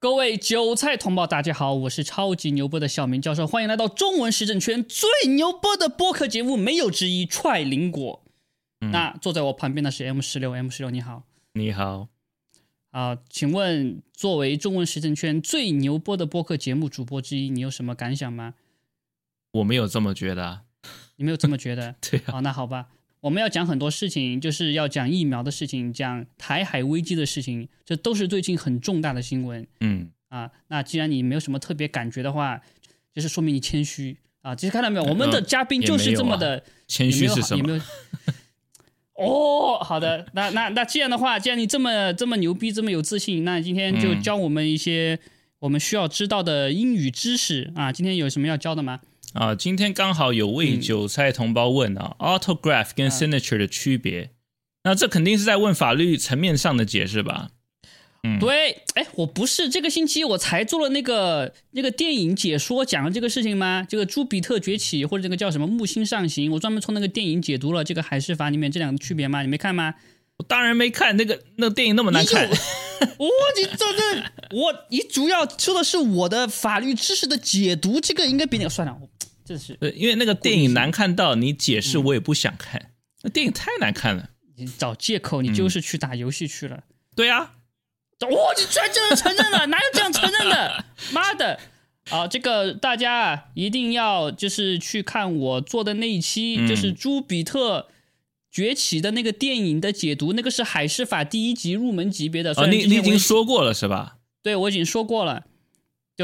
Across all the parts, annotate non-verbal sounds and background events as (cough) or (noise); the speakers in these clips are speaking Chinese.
各位韭菜同胞，大家好，我是超级牛波的小明教授，欢迎来到中文时政圈最牛波的播客节目，没有之一，踹林果。那坐在我旁边的是 M 十六，M 十六你好，你好，啊，请问作为中文时政圈最牛波的播客节目主播之一，你有什么感想吗？我没有这么觉得啊，你没有这么觉得？(laughs) 对啊，好，那好吧，我们要讲很多事情，就是要讲疫苗的事情，讲台海危机的事情，这都是最近很重大的新闻嗯，啊。那既然你没有什么特别感觉的话，就是说明你谦虚啊。其实看到没有，我们的嘉宾就是这么的谦虚是什么？也没有。(laughs) 哦，好的，那那那既然的话，既然你这么这么牛逼，这么有自信，那今天就教我们一些我们需要知道的英语知识啊。今天有什么要教的吗？啊，今天刚好有位韭菜同胞问啊，autograph 跟 signature 的区别，那这肯定是在问法律层面上的解释吧？嗯，对，哎，我不是这个星期我才做了那个那个电影解说讲了这个事情吗？这个朱比特崛起或者这个叫什么木星上行，我专门从那个电影解读了这个海事法里面这两个区别吗？你没看吗？我当然没看，那个那个电影那么难看。我 (laughs) 你这这我你主要说的是我的法律知识的解读，这个应该比那个算了，我这是呃，因为那个电影难看到你解释我也不想看，那电影太难看了。你找借口，你就是去打游戏去了。对啊。哇！你居然这样承认了，(laughs) 哪有这样承认的？(laughs) 妈的！啊，这个大家啊，一定要就是去看我做的那一期，就是朱比特崛起的那个电影的解读，那个是海事法第一集入门级别的。哦，你你已经说过了是吧？对，我已经说过了。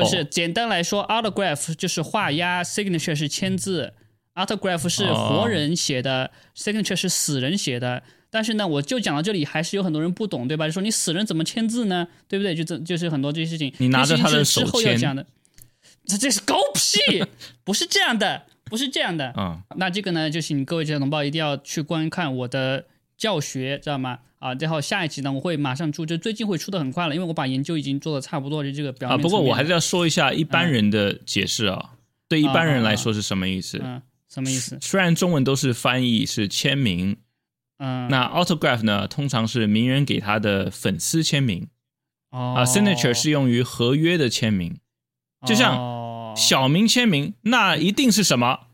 就是简单来说，autograph 就是画押，signature 是签字，autograph 是活人写的，signature 是死人写的。但是呢，我就讲到这里，还是有很多人不懂，对吧？就说你死人怎么签字呢？对不对？就这就是很多这些事情。你拿着他的手签，这这是狗屁，(laughs) 不是这样的，不是这样的。嗯，那这个呢，就是你各位同胞一定要去观看我的教学，知道吗？啊，然后下一期呢，我会马上出，就最近会出的很快了，因为我把研究已经做的差不多，就这个表面。啊，不过我还是要说一下一般人的解释啊，对一般人来说是什么意思？嗯，什么意思？虽然中文都是翻译是签名。嗯，那 autograph 呢，通常是名人给他的粉丝签名，啊，signature 是用于合约的签名，就像小明签名，那一定是什么？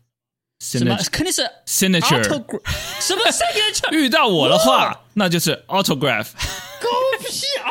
什么？肯定是 signature。什么 signature？(laughs) 遇到我的话，那就是 autograph。狗屁啊！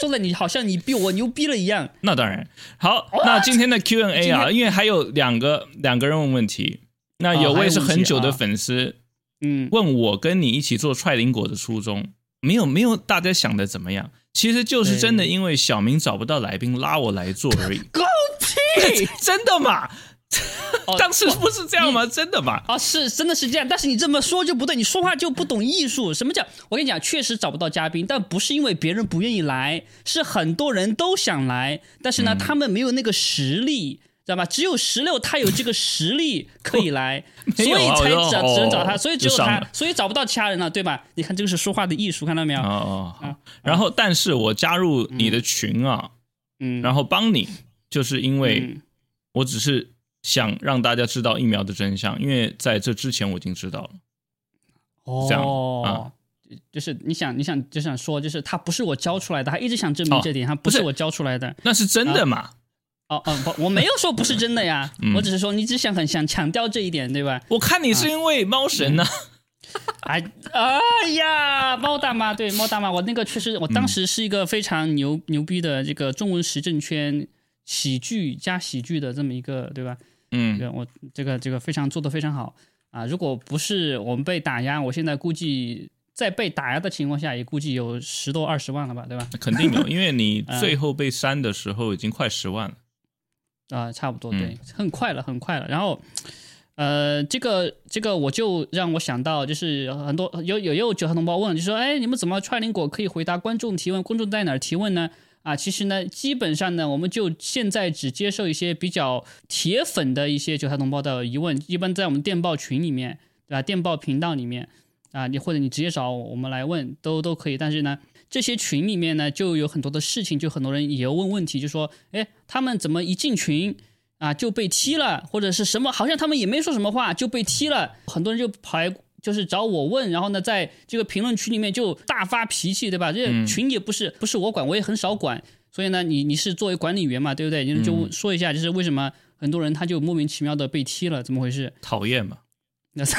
说的你好像你比我牛逼了一样。那当然。好，那今天的 Q&A 啊，因为还有两个两个人问问题，那有位是很久的粉丝。嗯，问我跟你一起做踹林果的初衷，没有没有大家想的怎么样，其实就是真的因为小明找不到来宾拉我来做而已。狗屁，(laughs) 真的吗？(laughs) 当时不是这样吗？真的吗？啊，是真的是这样，但是你这么说就不对，你说话就不懂艺术。什么叫？我跟你讲，确实找不到嘉宾，但不是因为别人不愿意来，是很多人都想来，但是呢，他们没有那个实力。知道吧？只有十六他有这个实力可以来，所以才找只能找他，所以只有他，所以找不到其他人了，对吧？你看这个是说话的艺术，看到没有？哦哦。然后，但是我加入你的群啊，嗯，然后帮你，就是因为我只是想让大家知道疫苗的真相，因为在这之前我已经知道了。哦，这样啊，就是你想，你想就想说，就是他不是我教出来的，他一直想证明这点，他不是我教出来的，那是真的嘛？哦哦不，我没有说不是真的呀，(laughs) 我只是说你只想很想强调这一点，对吧？我看你是因为猫神呢。哎 (laughs) 哎呀，猫大妈，对猫大妈，我那个确实，我当时是一个非常牛牛逼的这个中文时政圈喜剧加喜剧的这么一个，对吧？嗯，我这个这个非常做的非常好啊！如果不是我们被打压，我现在估计在被打压的情况下，也估计有十多二十万了吧，对吧？肯定有，因为你 (laughs) 最后被删的时候已经快十万了。啊，差不多对，很快了，很快了。然后，呃，这个这个我就让我想到，就是很多有有有九号同胞问，就说，哎，你们怎么踹灵果可以回答观众提问？观众在哪儿提问呢？啊，其实呢，基本上呢，我们就现在只接受一些比较铁粉的一些九号同胞的疑问，一般在我们电报群里面，对吧？电报频道里面啊，你或者你直接找我们来问都都可以。但是呢。这些群里面呢，就有很多的事情，就很多人也问问题，就说，哎，他们怎么一进群啊就被踢了，或者是什么？好像他们也没说什么话就被踢了，很多人就跑来就是找我问，然后呢，在这个评论区里面就大发脾气，对吧？这群也不是不是我管，我也很少管。所以呢，你你是作为管理员嘛，对不对？你就说一下，就是为什么很多人他就莫名其妙的被踢了，怎么回事？讨厌嘛？那 (laughs)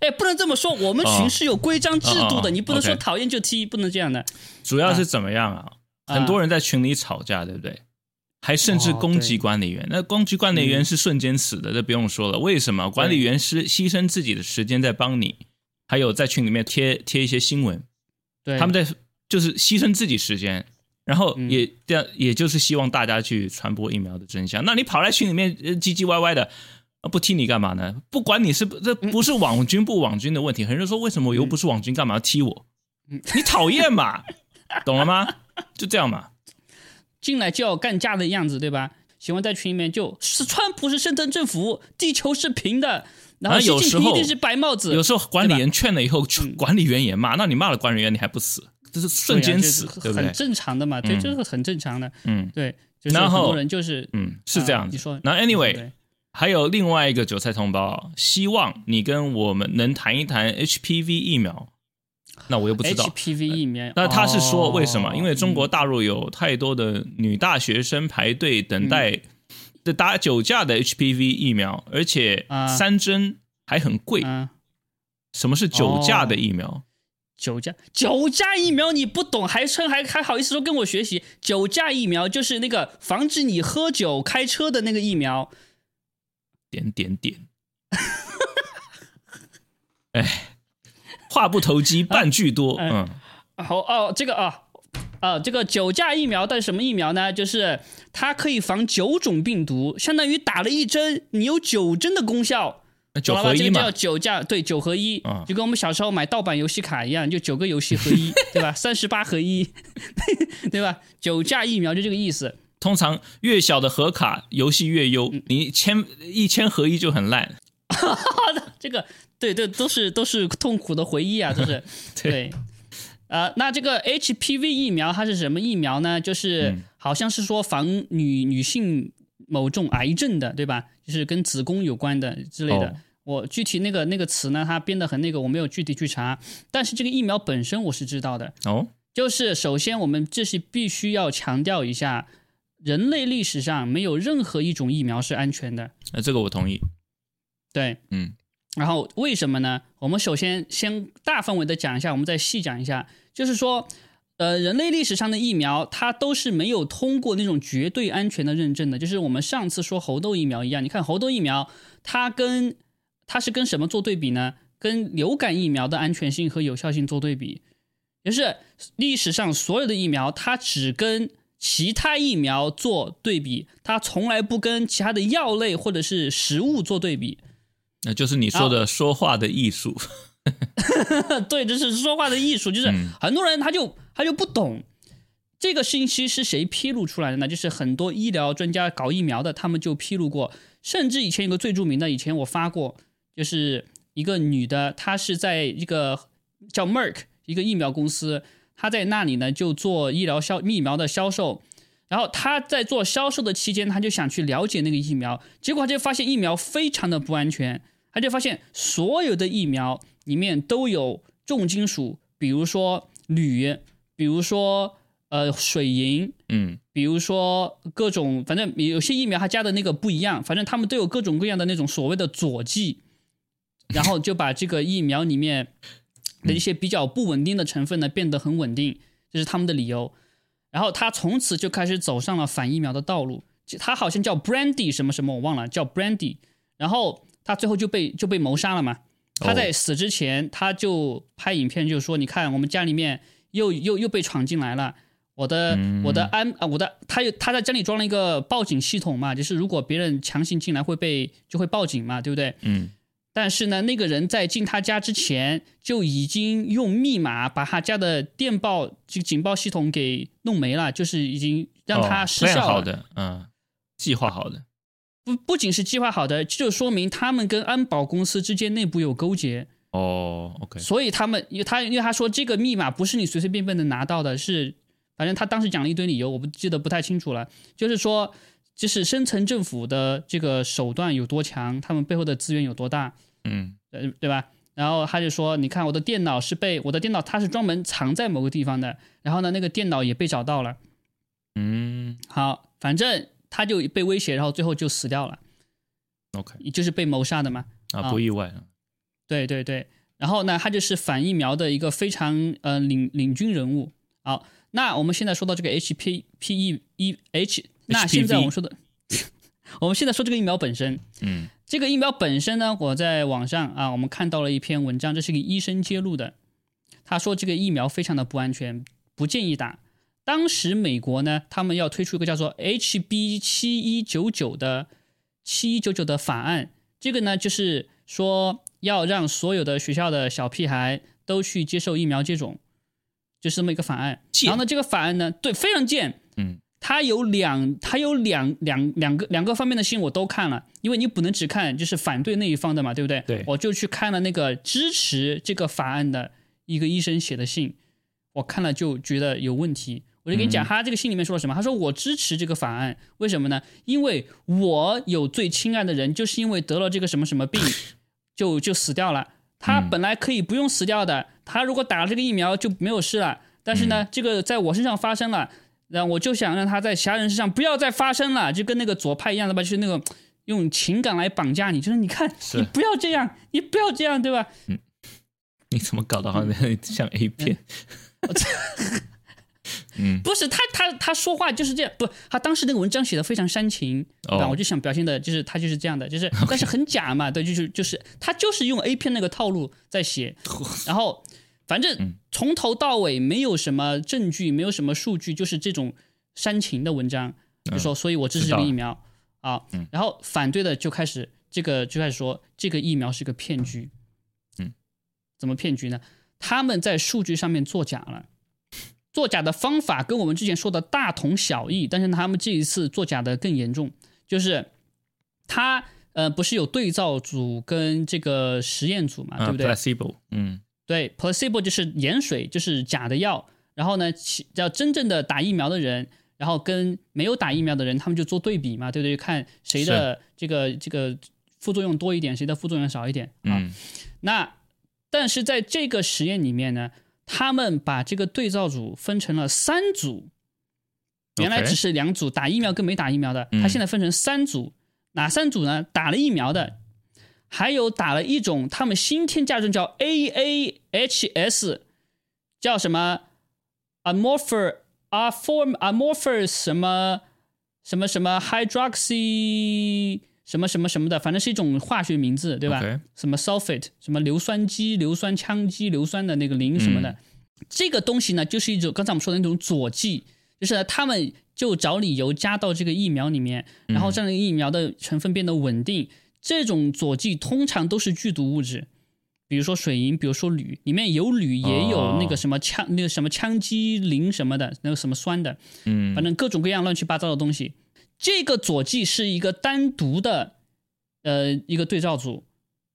哎，不能这么说，我们群是有规章制度的，你不能说讨厌就踢，不能这样的。主要是怎么样啊？很多人在群里吵架，对不对？还甚至攻击管理员，那攻击管理员是瞬间死的，这不用说了。为什么？管理员是牺牲自己的时间在帮你，还有在群里面贴贴一些新闻，对，他们在就是牺牲自己时间，然后也这样，也就是希望大家去传播疫苗的真相。那你跑来群里面唧唧歪歪的。不踢你干嘛呢？不管你是这不是网军不网军的问题。很多人说为什么我又不是网军，干嘛要踢我？你讨厌嘛？懂了吗？就这样嘛。进来就要干架的样子，对吧？喜欢在群里面就是川普是深层政府，地球是平的，然后习近平一定是白帽子。有时候管理员劝了以后，管理员也骂。那你骂了管理员，你还不死？这是瞬间死？很正常的嘛，对，这是很正常的。嗯，对。然后很多人就是嗯是这样。你说，那 anyway。还有另外一个韭菜同胞，希望你跟我们能谈一谈 HPV 疫苗。那我又不知道 HPV 疫苗。那他是说为什么？因为中国大陆有太多的女大学生排队等待的打九价的 HPV 疫苗，而且三针还很贵。什么是九价的疫苗？九价九价疫苗你不懂，还称还还好意思说跟我学习？九价疫苗就是那个防止你喝酒开车的那个疫苗。点点点，(laughs) 哎，话不投机半句多，(laughs) 嗯，好哦，这个啊啊，这个九价疫苗是什么疫苗呢？就是它可以防九种病毒，相当于打了一针，你有九针的功效。九合一嘛，叫九价，对，九合一，就跟我们小时候买盗版游戏卡一样，就九个游戏合一，(laughs) 对吧？三十八合一，(laughs) 对吧？九价疫苗就这个意思。通常越小的盒卡游戏越优，你千一千合一就很烂。这个对对都是都是痛苦的回忆啊，就是 (laughs) 对。呃，那这个 HPV 疫苗它是什么疫苗呢？就是好像是说防女女性某种癌症的，对吧？就是跟子宫有关的之类的。我具体那个那个词呢，它编的很那个，我没有具体去查。但是这个疫苗本身我是知道的。哦，就是首先我们这是必须要强调一下。人类历史上没有任何一种疫苗是安全的。那这个我同意。对，嗯。然后为什么呢？我们首先先大范围的讲一下，我们再细讲一下。就是说，呃，人类历史上的疫苗，它都是没有通过那种绝对安全的认证的。就是我们上次说猴痘疫苗一样，你看猴痘疫苗，它跟它是跟什么做对比呢？跟流感疫苗的安全性和有效性做对比。就是历史上所有的疫苗，它只跟其他疫苗做对比，它从来不跟其他的药类或者是食物做对比，那就是你说的说话的艺术。(laughs) 对，这是说话的艺术，就是很多人他就他就不懂这个信息是谁披露出来的呢？就是很多医疗专家搞疫苗的，他们就披露过，甚至以前有个最著名的，以前我发过，就是一个女的，她是在一个叫 Merck 一个疫苗公司。她在那里呢，就做医疗销疫苗的销售，然后他在做销售的期间，他就想去了解那个疫苗，结果他就发现疫苗非常的不安全，他就发现所有的疫苗里面都有重金属，比如说铝，比如说呃水银，嗯，比如说各种，反正有些疫苗它加的那个不一样，反正他们都有各种各样的那种所谓的佐剂，(laughs) 然后就把这个疫苗里面。的一些比较不稳定的成分呢，变得很稳定，这是他们的理由。然后他从此就开始走上了反疫苗的道路。他好像叫 Brandy 什么什么，我忘了叫 Brandy。然后他最后就被就被谋杀了嘛。他在死之前，他就拍影片，就说：“你看，我们家里面又又又被闯进来了。我的我的安啊，我的他有他在家里装了一个报警系统嘛，就是如果别人强行进来会被就会报警嘛，对不对？嗯。”但是呢，那个人在进他家之前就已经用密码把他家的电报这个警报系统给弄没了，就是已经让他失效了。好的，嗯，计划好的。不不仅是计划好的，就说明他们跟安保公司之间内部有勾结。哦，OK。所以他们，因为他因为他说这个密码不是你随随便便能拿到的，是反正他当时讲了一堆理由，我不记得不太清楚了。就是说，就是深层政府的这个手段有多强，他们背后的资源有多大。嗯，呃，对吧？然后他就说：“你看我的电脑是被我的电脑它是专门藏在某个地方的，然后呢那个电脑也被找到了。”嗯好，反正他就被威胁，然后最后就死掉了，，OK 就是被谋杀的嘛。啊，啊不意外啊。对对对，然后呢，他就是反疫苗的一个非常呃领领军人物。好，那我们现在说到这个 HPPE 一 H，那现在我们说的，(laughs) 我们现在说这个疫苗本身，嗯这个疫苗本身呢，我在网上啊，我们看到了一篇文章，这是个医生揭露的，他说这个疫苗非常的不安全，不建议打。当时美国呢，他们要推出一个叫做 HB 七一九九的七一九九的法案，这个呢就是说要让所有的学校的小屁孩都去接受疫苗接种，就是这么一个法案。然后呢，这个法案呢，对，非常贱，嗯它有两，它有两两两个两个方面的信我都看了，因为你不能只看就是反对那一方的嘛，对不对？对我就去看了那个支持这个法案的一个医生写的信，我看了就觉得有问题。我就跟你讲，他这个信里面说了什么？他说我支持这个法案，为什么呢？因为我有最亲爱的人，就是因为得了这个什么什么病，(laughs) 就就死掉了。他本来可以不用死掉的，他如果打了这个疫苗就没有事了。但是呢，这个在我身上发生了，然后我就想让他在其他人身上不要再发生了，就跟那个左派一样的吧，就是那个用情感来绑架你，就是你看你不要这样，你不要这样，对吧？你怎么搞得好像 (laughs) 像 A 片？(laughs) 嗯不是他他他说话就是这样，不，他当时那个文章写的非常煽情，对吧？哦我就想表现的就是他就是这样的，就是但是很假嘛，对，就是就是他就是用 A 片那个套路在写，(laughs) 然后反正从头到尾没有什么证据，没有什么数据，就是这种煽情的文章，就说所以我支持这个疫苗。啊，然后反对的就开始这个就开始说这个疫苗是个骗局，嗯，怎么骗局呢？他们在数据上面作假了。作假的方法跟我们之前说的大同小异，但是他们这一次作假的更严重，就是他呃不是有对照组跟这个实验组嘛，对啊不对？，placebo，嗯对，placebo 就是盐水，就是假的药。然后呢，其叫真正的打疫苗的人，然后跟没有打疫苗的人，他们就做对比嘛，对不对？看谁的这个这个副作用多一点，谁的副作用少一点啊。嗯那但是在这个实验里面呢，他们把这个对照组分成了三组，原来只是两组打疫苗跟没打疫苗的，嗯他现在分成三组，哪三组呢？打了疫苗的，还有打了一种他们新添加的叫 AAHS，叫什么？Amorphous amorphous amorphous 什么什么什么 hydroxy 什么什么什么的，反正是一种化学名字，对吧？什么 sulfate 什么硫酸基、硫酸羟基、硫酸的那个磷什么的，这个东西呢，就是一种刚才我们说的那种佐剂，就是他们就找理由加到这个疫苗里面，然后让这个疫苗的成分变得稳定。这种佐剂通常都是剧毒物质，比如说水银，比如说铝，里面有铝，也有那个什么羟、那个什么羟基磷什么的，那个什么酸的，嗯反正各种各样乱七八糟的东西。这个佐剂是一个单独的，呃，一个对照组，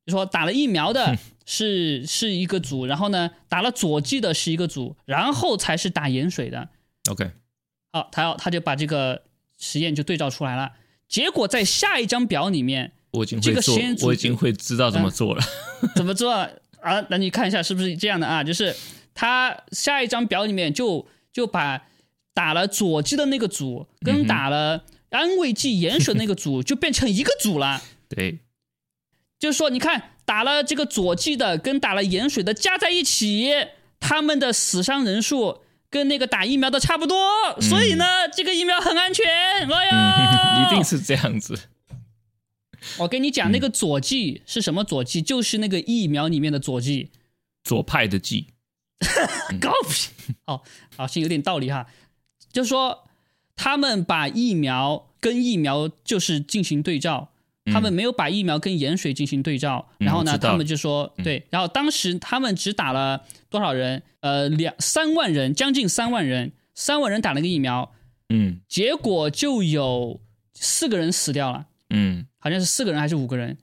就说打了疫苗的 (laughs) 是是一个组，然后呢，打了佐剂的是一个组，然后才是打盐水的。，OK，好，他要他就把这个实验就对照出来了。结果在下一张表里面我已经这会做个实验，组我已经会知道怎么做了。(laughs) 怎么做啊？啊那你看一下是不是这样的啊？就是他下一张表里面就就把打了佐剂的那个组跟打了安慰剂盐水那个组就变成一个组了。(laughs) 对，就是说，你看打了这个佐剂的跟打了盐水的加在一起，他们的死伤人数跟那个打疫苗的差不多，所以呢，这个疫苗很安全。哎呀，(laughs) 一定是这样子。我跟你讲，那个佐剂是什么佐剂？就是那个疫苗里面的佐剂。左派的剂，(laughs) 高屁！哦，好像有点道理哈。就是说，他们把疫苗跟疫苗就是进行对照，他们没有把疫苗跟盐水进行对照。嗯然后呢，他们就说对。然后当时他们只打了多少人？呃，两三万人，将近三万人，三万人打了个疫苗，嗯结果就有四个人死掉了。嗯好像是四个人还是五个人，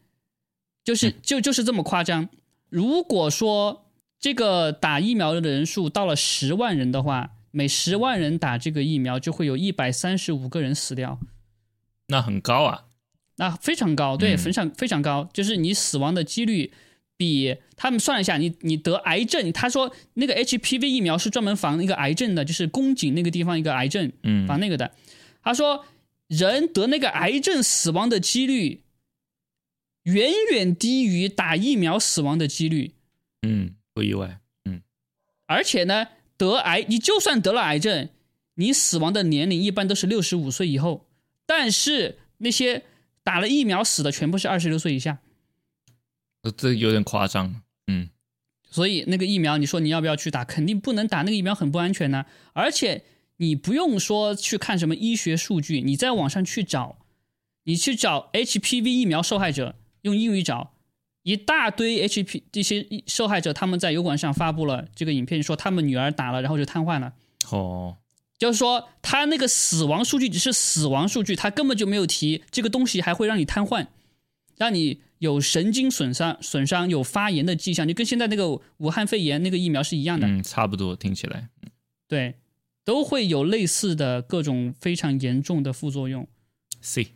就是就就是这么夸张。如果说这个打疫苗的人数到了十万人的话，每十万人打这个疫苗就会有一百三十五个人死掉，那很高啊。那非常高，对，嗯非常非常高，就是你死亡的几率比他们算了一下，你你得癌症，他说那个 HPV 疫苗是专门防那个癌症的，就是宫颈那个地方一个癌症，嗯防那个的。他说人得那个癌症死亡的几率远远低于打疫苗死亡的几率，嗯，不意外。嗯而且呢，得癌你就算得了癌症，你死亡的年龄一般都是六十五岁以后，但是那些打了疫苗死的全部是二十六岁以下。呃这有点夸张。嗯所以那个疫苗，你说你要不要去打？肯定不能打，那个疫苗很不安全呢。而且你不用说去看什么医学数据，你在网上去找，你去找 HPV 疫苗受害者，用英语找一大堆 HP 这些受害者，他们在油管上发布了这个影片，说他们女儿打了，然后就瘫痪了。哦，就是说，他那个死亡数据只是死亡数据，他根本就没有提这个东西还会让你瘫痪，让你有神经损伤、损伤、有发炎的迹象，就跟现在那个武汉肺炎那个疫苗是一样的，嗯，差不多，听起来。对，都会有类似的各种非常严重的副作用。C，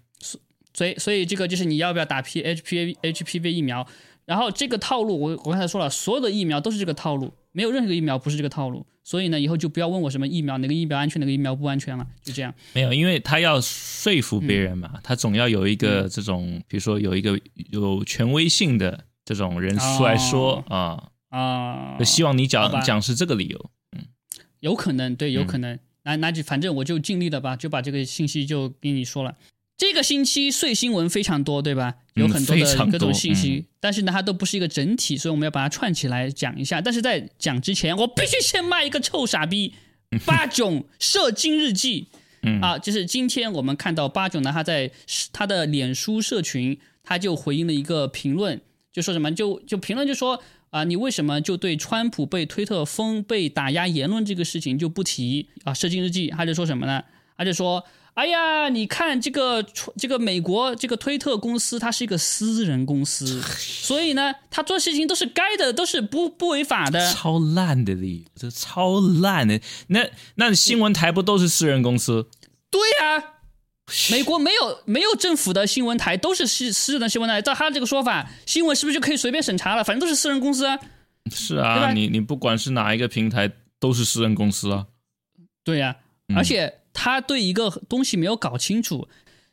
所以，所以这个就是你要不要打 P HPV HPV 疫苗？然后这个套路，我我刚才说了，所有的疫苗都是这个套路，没有任何一个疫苗不是这个套路。所以呢，以后就不要问我什么疫苗哪个疫苗安全，哪个疫苗不安全了，就这样。没有，因为他要说服别人嘛，他总要有一个这种，比如说有一个有权威性的这种人出来说啊，啊、就希望你讲讲是这个理由。有可能，对，嗯有可能。那那就反正我就尽力了吧，就把这个信息就给你说了。这个星期碎新闻非常多，对吧？有很多的各种信息，嗯但是呢，它都不是一个整体，所以我们要把它串起来讲一下。但是在讲之前，我必须先骂一个臭傻逼，(laughs) 八囧射精日记。嗯啊，就是今天我们看到八囧呢，他在他的脸书社群，他就回应了一个评论，就说什么，就就评论就说啊，你为什么就对川普被推特封、被打压言论这个事情就不提啊？射精日记，他就说什么呢？他就说，哎呀，你看这个这个美国这个推特公司，它是一个私人公司，所以呢，他做事情都是该的，都是不不违法的。超烂的理由，这超烂的。那那新闻台不都是私人公司？对呀、美国没有没有政府的新闻台，都是私私人的新闻台。照他这个说法，新闻是不是就可以随便审查了？反正都是私人公司啊。是啊，你你不管是哪一个平台，都是私人公司啊。对呀、嗯而且他对一个东西没有搞清楚。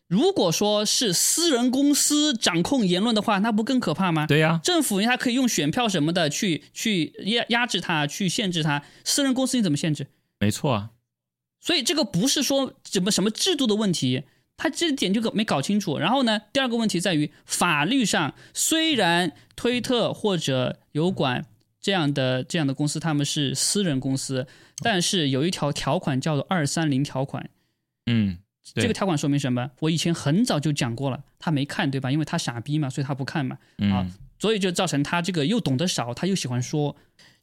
如果说是私人公司掌控言论的话，那不更可怕吗？对呀、政府他可以用选票什么的去去压压制他，去限制他。私人公司你怎么限制？没错啊。所以这个不是说怎么什么制度的问题，他这点就没搞清楚。然后呢，第二个问题在于法律上，虽然推特或者油管这样的这样的公司他们是私人公司，但是有一条条款叫做二三零条款。嗯，这个条款说明什么？我以前很早就讲过了，他没看对吧？因为他傻逼嘛，所以他不看嘛。啊嗯，所以就造成他这个又懂得少，他又喜欢说，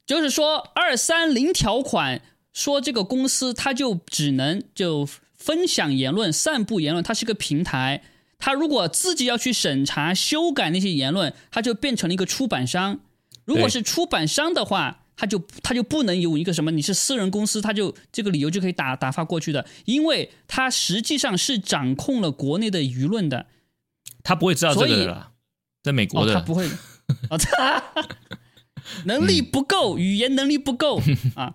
就是说二三零条款说这个公司他就只能就分享言论、散布言论，它是个平台。它如果自己要去审查、修改那些言论，它就变成了一个出版商。如果是出版商的话，他就他就不能有一个什么你是私人公司，他就这个理由就可以打打发过去的，因为他实际上是掌控了国内的舆论的。他不会知道这个的，在美国哦，他不会，哦，他能力不够，语言能力不够啊。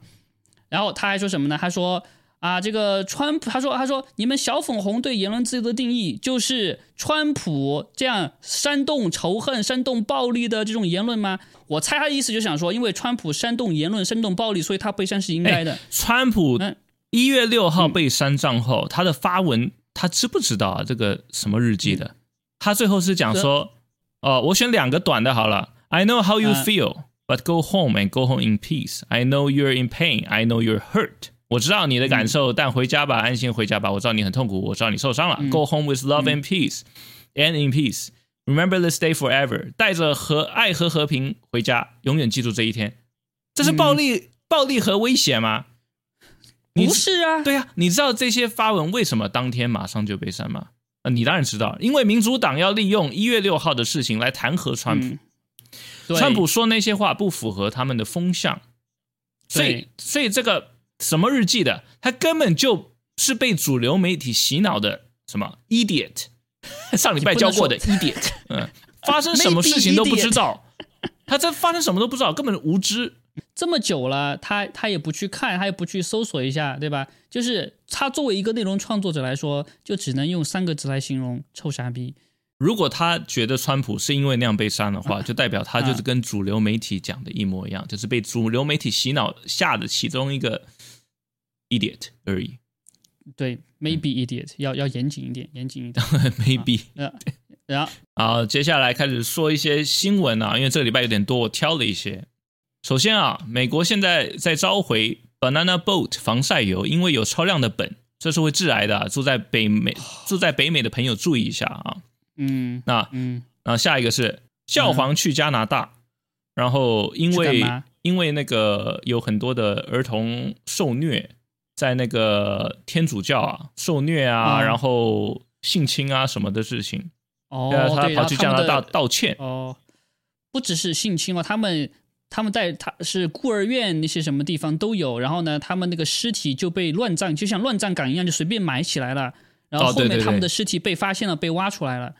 然后他还说什么呢？他说啊，这个川普，他说他说你们小粉红对言论自由的定义就是川普这样煽动仇恨、煽动暴力的这种言论吗？我猜他的意思就想说，因为川普煽动言论、煽动暴力，所以他被删是应该的。川普嗯一月六号被删账后，他的发文他知不知道啊？这个什么日记的？他最后是讲说，哦，我选两个短的好了。I know how you 嗯 feel, but go home and go home in peace. I know you're in pain. I know you're hurt. 我知道你的感受，但回家吧，安心回家吧。我知道你很痛苦，我知道你受伤了。Go home with love and peace, and in peace. Remember this day forever. 带着和爱和和平回家，永远记住这一天。这是暴力、暴力和威胁吗？不是啊，对呀、你知道这些发文为什么当天马上就被删吗？呃，你当然知道，因为民主党要利用一月六号的事情来弹劾川普。川普说那些话不符合他们的风向，所以所以这个什么日记的，他根本就是被主流媒体洗脑的什么 idiot，(laughs) 上礼拜教过的 idiot，嗯，发生什么事情都不知道，(laughs) 他这发生什么都不知道，根本无知。这么久了，他他也不去看，他也不去搜索一下，对吧？就是他作为一个内容创作者来说，就只能用三个字来形容：臭傻逼。如果他觉得川普是因为那样被删的话，就代表他就是跟主流媒体讲的一模一样，就是被主流媒体洗脑下的其中一个 idiot 而已。对，maybe idiot，要要严谨一点，严谨一点。(laughs) maybe。然后，(laughs) 好，接下来开始说一些新闻啊，因为这个礼拜有点多，我挑了一些。首先啊，美国现在在召回 Banana Boat 防晒油，因为有超量的苯，这是会致癌的。住在北美 (sighs) 住在北美的朋友注意一下啊。嗯，那嗯，然后下一个是教皇去加拿大，然后因为因为那个有很多的儿童受虐，在那个天主教啊受虐啊，然后性侵啊什么的事情。哦，他跑去加拿大道歉。哦，不只是性侵哦，他们他们在他是孤儿院那些什么地方都有，然后呢，他们那个尸体就被乱葬，就像乱葬岗一样，就随便埋起来了。然后后面他们的尸体被发现了，被挖出来了。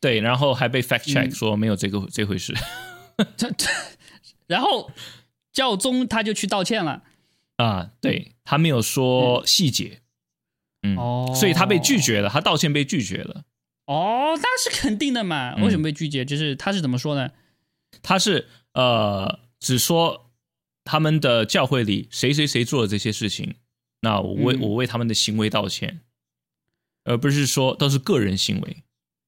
对，然后还被 fact check 说没有这个这回事。(laughs) 然后教宗他就去道歉了。啊，对他没有说细节。嗯，哦，所以他被拒绝了，他道歉被拒绝了。哦，那是肯定的嘛？为什么被拒绝？就是他是怎么说呢？他是呃，只说他们的教会里谁谁谁做了这些事情，那我为、嗯我为他们的行为道歉，而不是说都是个人行为，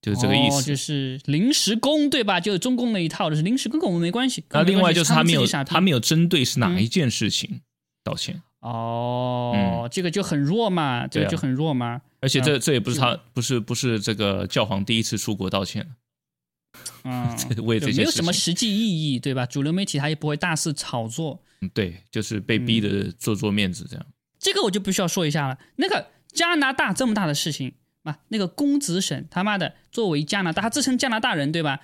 就是这个意思。哦、就是临时工对吧？就是中共那一套，就是临时工跟我们没关系。那另外就是他没有他他没有针对是哪嗯一件事情道歉。哦，嗯这个就很弱嘛，这个就很弱嘛。而且这、嗯这也不是他不是不是这个教皇第一次出国道歉，嗯，(laughs) 为这没有什么实际意义，对吧？主流媒体他也不会大肆炒作。嗯对，就是被逼的做做面子这样。这个我就不需要说一下了。那个加拿大这么大的事情啊，那个公子省他妈的作为加拿大，他自称加拿大人对吧？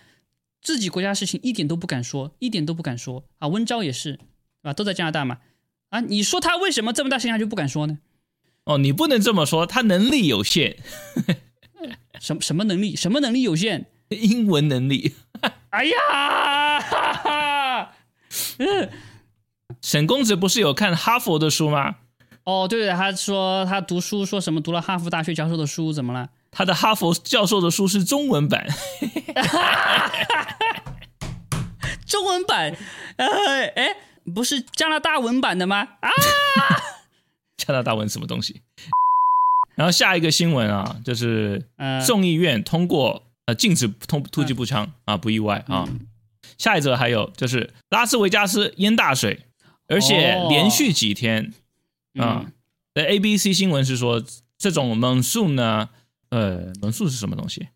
自己国家事情一点都不敢说，一点都不敢说啊。温昭也是，啊，都在加拿大嘛。啊，你说他为什么这么大事情他就不敢说呢？哦，你不能这么说，他能力有限，(laughs) 什什么能力？什么能力有限？英文能力。哎呀，哈哈，嗯，沈公子不是有看哈佛的书吗？哦，对对，他说他读书，说什么读了哈佛大学教授的书，怎么了？他的哈佛教授的书是中文版，(laughs) 中文版，呃，哎，不是加拿大文版的吗？啊，(laughs) 加拿大文什么东西？然后下一个新闻啊，就是呃，众议院通过呃禁止通突击步枪啊，不意外啊。下一则还有就是拉斯维加斯淹大水，而且连续几天啊。那 ABC 新闻是说，这种猛树呢，呃，猛树是什么东西？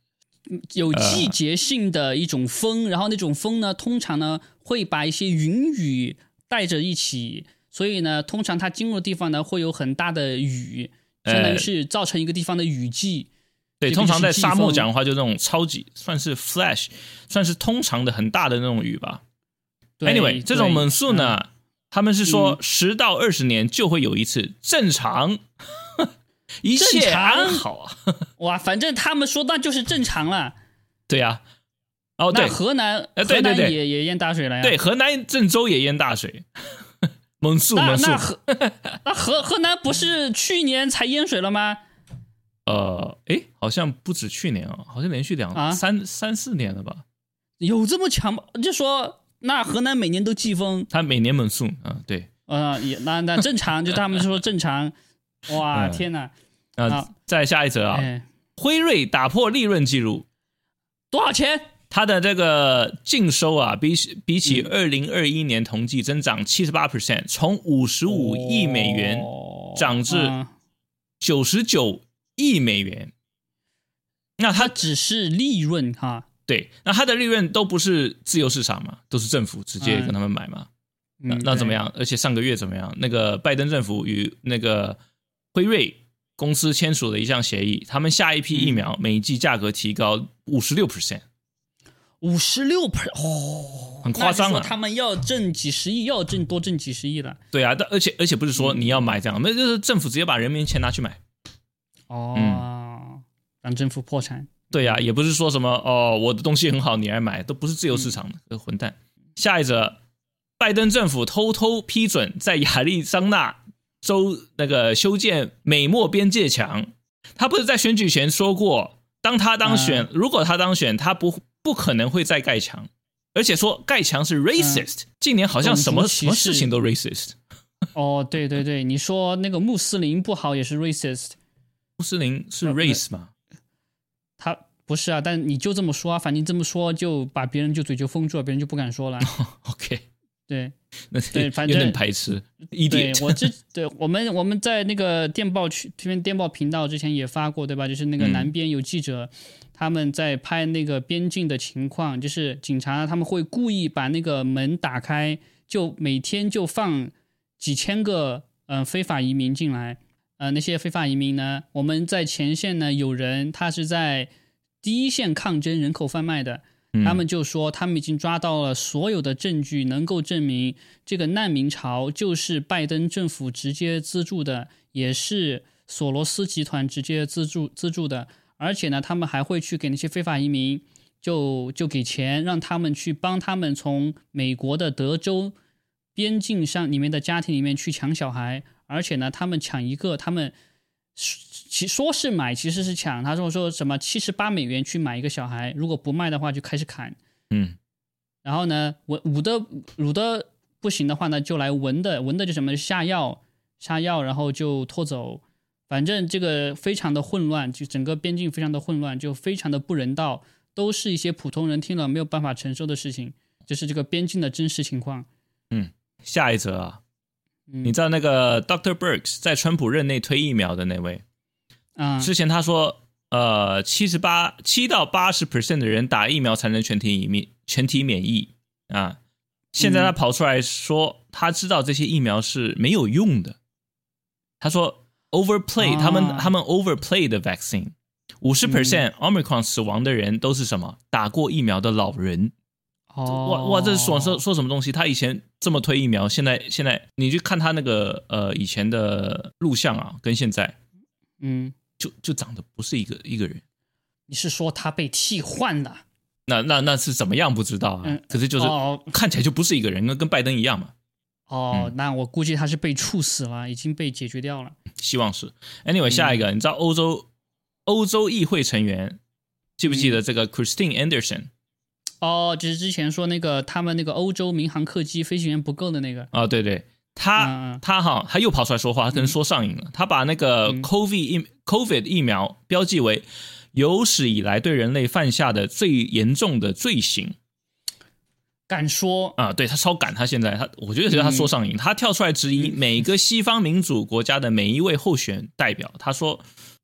有季节性的一种风，然后那种风呢，通常呢会把一些云雨带着一起，所以呢，通常它经过的地方呢会有很大的雨，相当于是造成一个地方的雨季。对，通常在沙漠讲的话，就这种超级算是 flash，算是通常的很大的那种雨吧。对 Anyway，这种猛树呢，他们是说嗯十到二十年就会有一次正常，(laughs) 一切安好啊。(laughs) 哇，反正他们说那就是正常了。对呀、哦对河南，呃对河南对对也也淹大水了呀。对，，河南郑州也淹大水，猛树那猛速那。河那河 (laughs) 河南不是去年才淹水了吗？呃，诶，好像不止去年啊，好像连续两、啊三三四年了吧。有这么强吗？就说那河南每年都季风，他每年猛送啊，对。呃，也那那正常，就他们说正常。(laughs) 哇，嗯天哪！啊好，再下一则啊，哎，辉瑞打破利润记录，多少钱？它的这个净收啊，比比起嗯二零二一年同季增长七十八 percent，从五十五亿美元哦涨至嗯九十九亿美元。那它它只是利润哈。对，那它的利润都不是自由市场嘛，都是政府直接跟他们买嘛。那嗯那怎么？样？而且上个月怎么样？那个拜登政府与那个辉瑞公司签署了一项协议，他们下一批疫苗嗯每一剂价格提高五十六 percent，五十六 per 哦，很夸张啊他们要挣几十亿，要挣多挣几十亿了。对啊，但而且而且不是说你要买这样，那就是政府直接把人民钱拿去买。哦，让政府破产。对呀、也不是说什么哦，我的东西很好，你来买，都不是自由市场的，这混蛋。下一则，拜登政府偷偷批准在亚利桑那州那个修建美墨边界墙。他不是在选举前说过，当他当选，如果他当选，他不不可能会再盖墙，而且说盖墙是 racist。近年好像什么什么事情都 racist。哦，对对对，你说那个穆斯林不好也是 racist。穆斯林是 race 吗？他不是啊，但你就这么说啊，反正这么说就把别人就嘴就封住了，别人就不敢说了。(laughs) OK，对，(laughs) 那对，反正有点排斥。一点，我之对我们我们在那个电报区这边电报频道之前也发过，对吧？就是那个南边有记者他们在拍那个边境的情况，就是警察他们会故意把那个门打开，就每天就放几千个嗯非法移民进来。呃，那些非法移民呢？我们在前线呢，有人他是在第一线抗争人口贩卖的，他们就说他们已经抓到了所有的证据，能够证明这个难民潮就是拜登政府直接资助的，也是索罗斯集团直接资助资助的，而且呢，他们还会去给那些非法移民就就给钱，让他们去帮他们从美国的德州边境上里面的家庭里面去抢小孩。而且呢，他们抢一个，他们其说是买，其实是抢。他说说什么七十八美元去买一个小孩，如果不卖的话就开始砍。嗯，然后呢，文武的武的不行的话呢，就来文的，文的就什么下药下药，然后就拖走。反正这个非常的混乱，就整个边境非常的混乱，就非常的不人道，都是一些普通人听了没有办法承受的事情。这是这个边境的真实情况。嗯，下一则啊。你知道那个 Doctor Burks 在川普任内推疫苗的那位？啊，之前他说，呃，七十八七到八十 percent 的人打疫苗才能全体免全体免疫啊。现在他跑出来说，他知道这些疫苗是没有用的。他说 overplay，他们他们 overplay 的 vaccine，五十 percent omicron 死亡的人都是什么？打过疫苗的老人。哇哇，这是说说说什么东西？他以前这么推疫苗，现在现在你去看他那个呃以前的录像啊，跟现在，嗯，就就长得不是一个一个人。你是说他被替换了？那那那是怎么样？不知道啊。可是就是哦看起来就不是一个人，跟跟拜登一样嘛。哦，那我估计他是被处死了，已经被解决掉了。希望是。Anyway，下一个，你知道欧洲欧洲议会成员记不记得这个 Christine Anderson？哦，就是之前说那个他们那个欧洲民航客机飞行员不够的那个。啊，对对，他他哈他又跑出来说话，可能说上瘾了。他把那个 COVID 疫 COVID 疫苗标记为有史以来对人类犯下的最严重的罪行，敢说。啊？对他超敢，他现在他我觉得觉得他说上瘾，他跳出来质疑每个西方民主国家的每一位候选代表，他说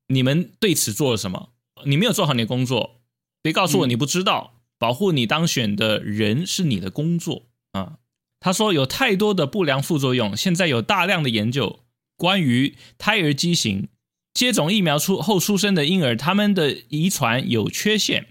你们对此做了什么？你没有做好你的工作，别告诉我你不知道。保护你当选的人是你的工作啊！他说有太多的不良副作用，现在有大量的研究关于胎儿畸形接种疫苗出后出生的婴儿，他们的遗传有缺陷。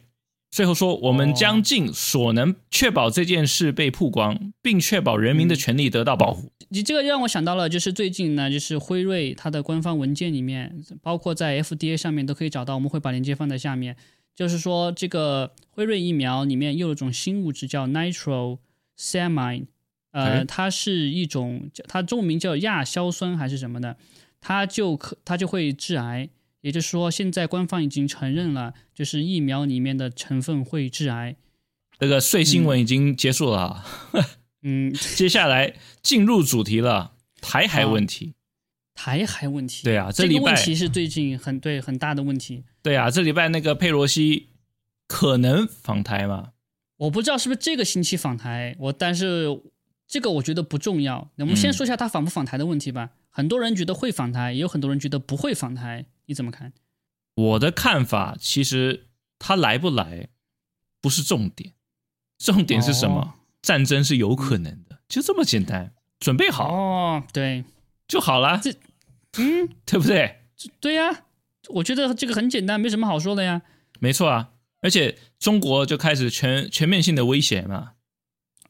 最后说，我们将尽所能确保这件事被曝光，并确保人民的权利得到保护。你这个让我想到了，就是最近呢，就是辉瑞它的官方文件里面，包括在 FDA 上面都可以找到，我们会把链接放在下面。就是说，这个辉瑞疫苗里面又有一种新物质叫 nitrosamine，呃，它是一种，它中文名叫亚硝酸还是什么的，它就可它就会致癌。也就是说，现在官方已经承认了，就是疫苗里面的成分会致癌。这个碎新闻已经结束了，嗯，(laughs) 接下来进入主题了，台海问题。台海问题，对啊，这个问题是最近很对很大的问题。对啊，这礼拜那个佩罗西可能访台吗？我不知道是不是这个星期访台，我但是这个我觉得不重要。我们先说一下他访不访台的问题吧。很多人觉得会访台，也有很多人觉得不会访台，你怎么看？我的看法其实他来不来不是重点，重点是什么？战争是有可能的，就这么简单。准备好哦，对。就好了，这，嗯，(laughs) 对不对？对呀，我觉得这个很简单，没什么好说的呀。没错啊，而且中国就开始全全面性的威胁嘛。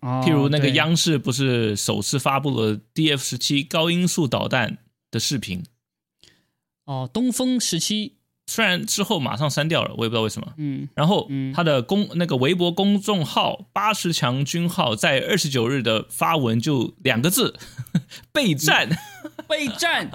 哦，譬如那个央视不是首次发布了 DF 十七高音速导弹的视频？哦，东风十七虽然之后马上删掉了，我也不知道为什么。嗯然后嗯他的公那个微博公众号八十强军号在二十九日的发文就两个字：(laughs) 备战。(laughs) 备战。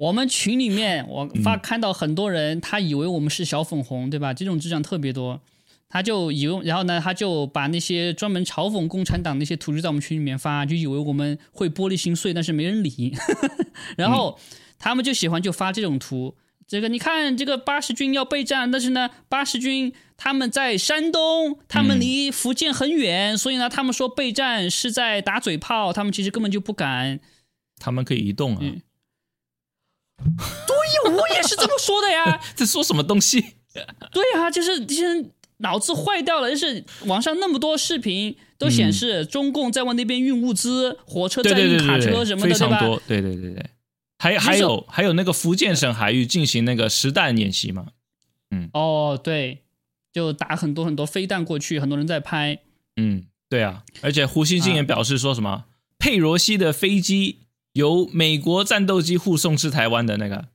我们群里面，我发看到很多人，他以为我们是小粉红，对吧？这种智障特别多，他就以为，然后呢，他就把那些专门嘲讽共产党那些图就在我们群里面发，就以为我们会玻璃心碎，但是没人理。(laughs) 然后他们就喜欢就发这种图，这个你看，这个八十军要备战，但是呢，八十军他们在山东，他们离福建很远，所以呢，他们说备战是在打嘴炮，他们其实根本就不敢。他们可以移动啊！嗯 (laughs) 对，我也是这么说的呀。(laughs) 在说什么东西？(laughs) 对呀、就是这些人脑子坏掉了。就是网上那么多视频都显示中共在往那边运物资，火车在运卡车什么的，对吧？非常多。对对对对，还就是还有还有那个福建省海域进行那个实弹演习嘛？嗯哦，对，就打很多很多飞弹过去，很多人在拍。嗯，对啊。而且胡锡进也表示说什么，佩罗西的飞机由美国战斗机护送至台湾的那个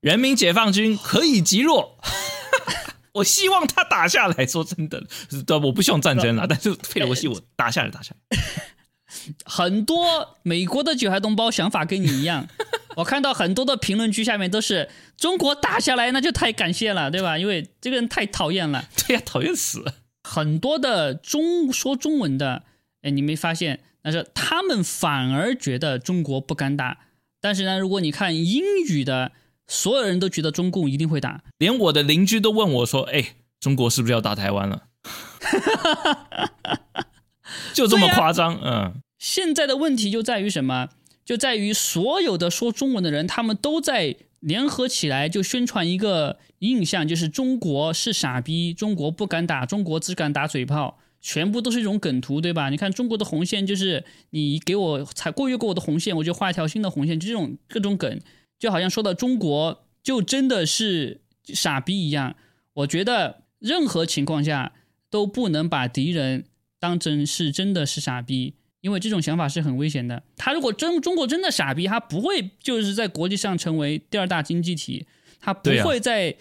人民解放军可以击落。(laughs) 我希望他打下来。说真的，对，我不希望战争了，但是佩罗西我打下来，打下来。(laughs) 很多美国的九孩同胞想法跟你一样，(laughs) 我看到很多的评论区下面都是中国打下来，那就太感谢了，对吧？因为这个人太讨厌了。对呀、讨厌死了。很多的中说中文的，哎，你没发现？但是他们反而觉得中国不敢打。但是呢，如果你看英语的，所有人都觉得中共一定会打。连我的邻居都问我说：“哎，中国是不是要打台湾了？” (laughs) 就这么夸张，嗯，现在的问题就在于什么？就在于所有的说中文的人，他们都在联合起来，就宣传一个印象，就是中国是傻逼，中国不敢打，中国只敢打嘴炮，全部都是一种梗图，对吧？你看中国的红线就是你给我踩过越过我的红线，我就画一条新的红线，就这种各种梗，就好像说到中国就真的是傻逼一样。我觉得任何情况下都不能把敌人当成是真的是傻逼，因为这种想法是很危险的。他如果真中国真的傻逼，他不会就是在国际上成为第二大经济体，他不会在、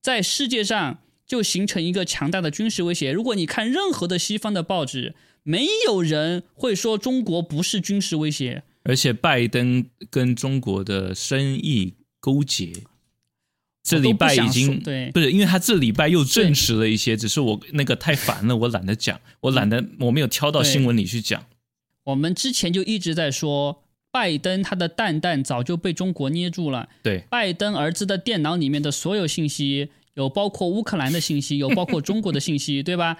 在世界上就形成一个强大的军事威胁。如果你看任何的西方的报纸，没有人会说中国不是军事威胁。而且拜登跟中国的生意勾结，这礼拜已经对不是，因为他这礼拜又证实了一些，只是我那个太烦了，我懒得讲，我懒得我没有挑到新闻里去讲。我们之前就一直在说，拜登他的蛋蛋早就被中国捏住了。对，拜登儿子的电脑里面的所有信息，有包括乌克兰的信息，有包括中国的信息，(laughs) 对吧？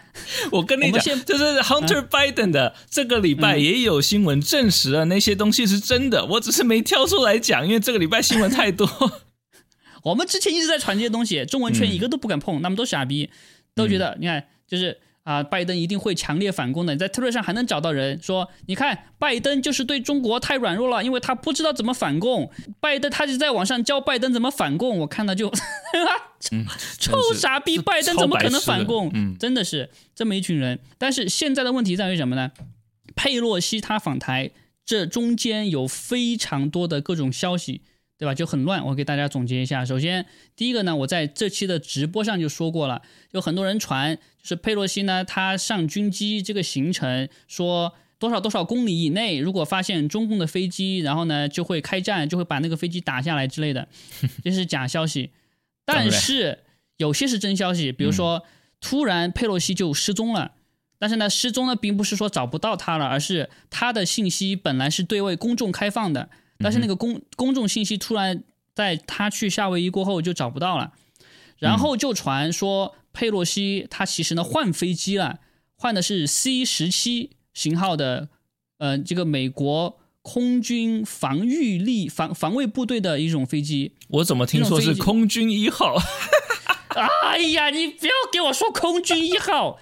我跟你讲就是 Hunter Biden 的这个礼拜也有新闻证实了那些东西是真的，我只是没挑出来讲，因为这个礼拜新闻太多。(laughs) 我们之前一直在传这些东西，中文圈一个都不敢碰，那么多傻逼都觉得，你看，就是啊、拜登一定会强烈反攻的。你在推特上还能找到人说，你看，拜登就是对中国太软弱了，因为他不知道怎么反攻。拜登他就在网上教拜登怎么反攻，我看到就，(laughs) 臭傻逼，拜登怎么可能反攻？嗯，真的是这么一群人。但是现在的问题在于什么呢？佩洛西他访台，这中间有非常多的各种消息，对吧？就很乱。我给大家总结一下。首先，第一个呢，我在这期的直播上就说过了，有很多人传，就是佩洛西呢，他上军机这个行程说。多少多少公里以内，如果发现中共的飞机，然后呢就会开战，就会把那个飞机打下来之类的，这是假消息。(laughs) 但是有些是真消息，比如说突然佩洛西就失踪了，但是呢失踪呢并不是说找不到他了，而是他的信息本来是对外公众开放的，但是那个公公众信息突然在他去夏威夷过后就找不到了，然后就传说佩洛西他其实呢换飞机了，换的是 C 十七型号的，呃，这个美国空军防御力防防卫部队的一种飞机。我怎么听说是空军一号？(laughs) 哎呀，你不要给我说空军一号，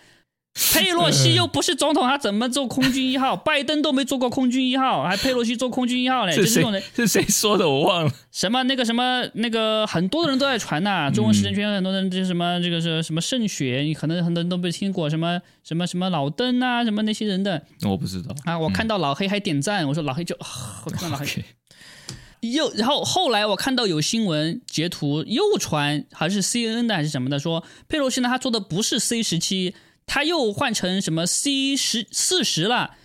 (laughs) 佩洛西又不是总统，他怎么做空军一号？拜登都没做过空军一号，还佩洛西做空军一号嘞？就是这谁种人，是谁说的？我忘了。什么那个什么那个，很多的人都在传呐、中文时间圈很多人就是什么这个是什么圣雪，你可能很多人都没听过什么什么什么老登啊，什么那些人的我不知道。啊。我看到老黑还点赞，我说老黑就，啊我看到老黑又然后后来我看到有新闻截图又传，还是 CNN 的还是什么的，说佩洛西呢，他做的不是 C 十七，他又换成什么 C 十四十了，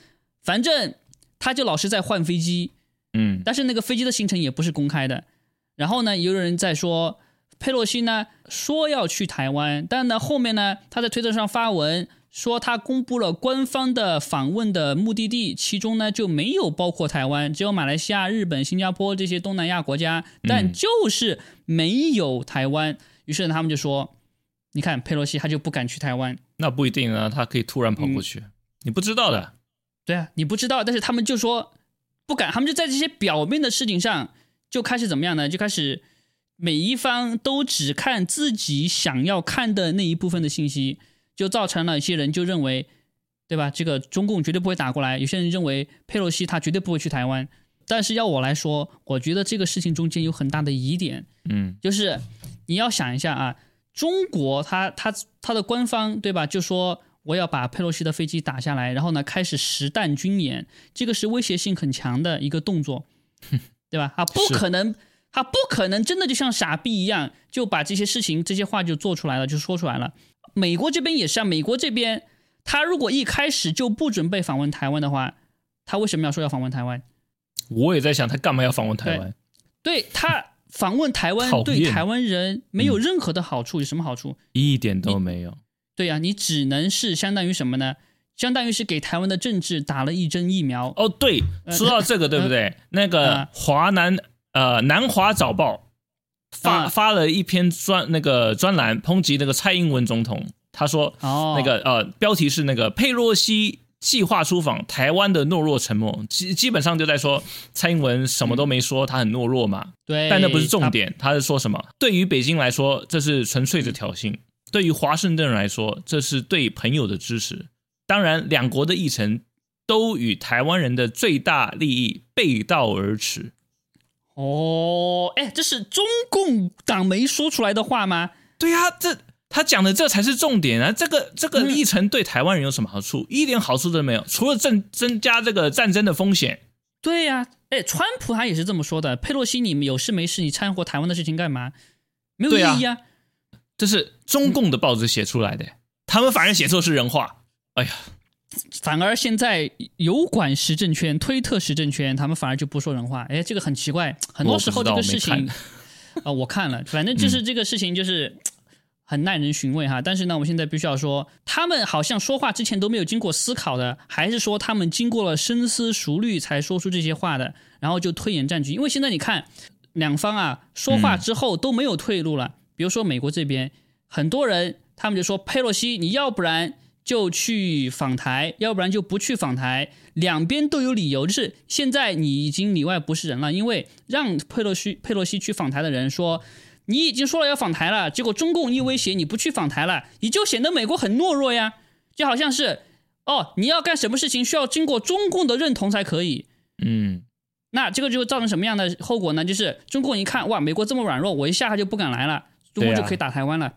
反正他就老是在换飞机，嗯，但是那个飞机的行程也不是公开的。然后呢，也有人在说佩洛西呢说要去台湾，但呢后面呢他在推特上发文。说他公布了官方的访问的目的地，其中呢就没有包括台湾，只有马来西亚、日本、新加坡这些东南亚国家，但就是没有台湾。于是他们就说：“你看佩洛西他就不敢去台湾。”那不一定啊，他可以突然跑过去，你不知道的。对啊，你不知道，但是他们就说不敢，他们就在这些表面的事情上就开始怎么样呢？就开始每一方都只看自己想要看的那一部分的信息。就造成了一些人就认为，对吧？这个中共绝对不会打过来。有些人认为佩洛西他绝对不会去台湾。但是要我来说，我觉得这个事情中间有很大的疑点。嗯，就是你要想一下啊，中国他他他的官方对吧？就说我要把佩洛西的飞机打下来，然后呢开始实弹军演，这个是威胁性很强的一个动作，(laughs) 对吧？啊，不可能，他不可能真的就像傻逼一样就把这些事情这些话就做出来了，就说出来了。美国这边也是啊，美国这边他如果一开始就不准备访问台湾的话，他为什么要说要访问台湾？我也在想，他干嘛要访问台湾？对他访问台湾对台湾人没有任何的好处，有什么好处？一点都没有。对呀，你只能是相当于什么呢？相当于是给台湾的政治打了一针疫苗。哦，对，说到这个，对不对？那个华南呃南华早报。发发了一篇专那个专栏抨击那个蔡英文总统，他说，哦那个呃标题是那个佩洛西计划出访台湾的懦弱沉默，基基本上就在说蔡英文什么都没说，他很懦弱嘛。对，但那不是重点，他是说什么？对于北京来说，这是纯粹的挑衅；对于华盛顿来说，这是对朋友的支持。当然，两国的议程都与台湾人的最大利益背道而驰。哦，哎，这是中共党媒说出来的话吗？对呀，这他讲的这才是重点啊！这个这个历程对台湾人有什么好处？一点好处都没有，除了增增加这个战争的风险。对呀，哎，川普他也是这么说的。佩洛西，你们有事没事，你掺和台湾的事情干嘛？没有意义啊！这是中共的报纸写出来的，他们反而写错是人话。哎呀。反而现在油管时政圈、推特时政圈，他们反而就不说人话。哎，这个很奇怪。很多时候这个事情，啊，(laughs) 我看了，反正就是这个事情就是很耐人寻味哈。但是呢，我们现在必须要说，他们好像说话之前都没有经过思考的，还是说他们经过了深思熟虑才说出这些话的，然后就推演战局。因为现在你看，两方啊说话之后都没有退路了。比如说美国这边，很多人他们就说佩洛西，你要不然。就去访台，要不然就不去访台，两边都有理由。就是现在你已经里外不是人了，因为让佩洛西佩洛西去访台的人说，你已经说了要访台了，结果中共一威胁你不去访台了，你就显得美国很懦弱呀，就好像是哦，你要干什么事情需要经过中共的认同才可以。嗯，那这个就会造成什么样的后果呢？就是中共一看哇，美国这么软弱，我一下他就不敢来了，中共就可以打台湾了，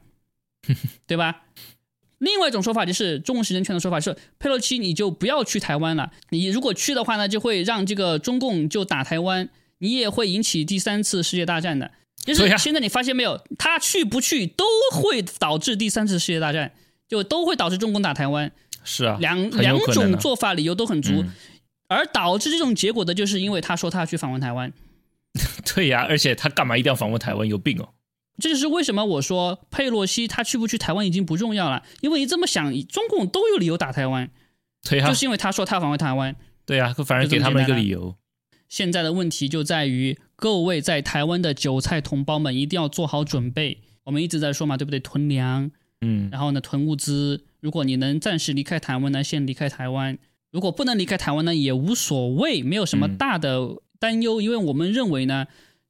对吧？(laughs) 另外一种说法就是中共时政圈的说法是，佩洛西你就不要去台湾了。你如果去的话呢，就会让这个中共就打台湾，你也会引起第三次世界大战的。就是现在你发现没有，他去不去都会导致第三次世界大战，就都会导致中共打台湾。是啊，两两种做法理由都很足，而导致这种结果的就是因为他说他要去访问台湾。(laughs) 对呀，而且他干嘛一定要访问台湾？有病哦！这就是为什么我说佩洛西他去不去台湾已经不重要了，因为你这么想，中共都有理由打台湾，对啊，就是因为他说他访问台湾，对啊，反而给他们一个理由。现在的问题就在于各位在台湾的韭菜同胞们一定要做好准备。我们一直在说嘛，对不对？囤粮，嗯，然后呢，囤物资。如果你能暂时离开台湾呢，先离开台湾；如果不能离开台湾呢，也无所谓，没有什么大的担忧，因为我们认为呢，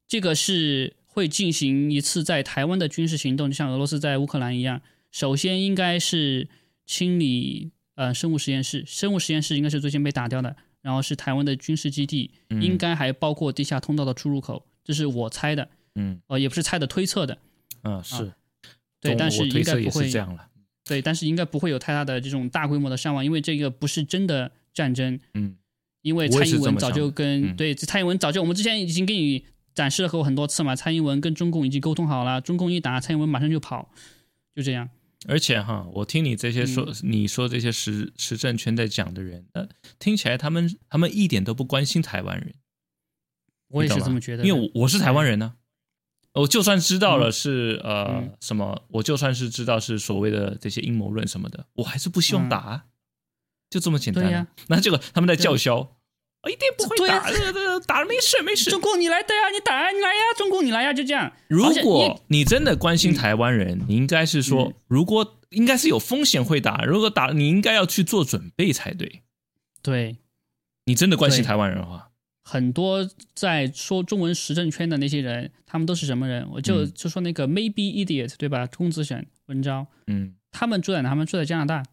这个是。会进行一次在台湾的军事行动，就像俄罗斯在乌克兰一样。首先应该是清理呃生物实验室，生物实验室应该是最先被打掉的。然后是台湾的军事基地，应该还包括地下通道的出入口，这是我猜的。嗯，呃，也不是猜的，推测的。嗯，是。对，但是应该不会这样了。对，但是应该不会有太大的这种大规模的伤亡，因为这个不是真的战争。嗯。因为蔡英文早就跟对蔡英文早就我们之前已经给你。展示了过很多次嘛。蔡英文跟中共已经沟通好了，中共一打，蔡英文马上就跑，就这样。而且哈，我听你这些说，嗯。你说这些时时政圈在讲的人，呃，听起来他们他们一点都不关心台湾人。我也是这么觉得，因为我我是台湾人呢、我就算知道了是、呃嗯。什么，我就算是知道是所谓的这些阴谋论什么的，我还是不希望打、啊，就这么简单、对呀。那这个他们在叫嚣，啊一定不会打，(laughs) 打了没事没事中。共你来对呀，你打呀，你来呀，中共你来呀，就这样。如果你真的关心台湾人，你应该是说嗯，如果应该是有风险会打，如果打，你应该要去做准备才对。对你真的关心台湾人的话，很多在说中文时政圈的那些人，他们都是什么人？我就、嗯就说那个 Maybe Idiot 对吧？公子选文章，嗯，他们住在哪？他们住在加拿大。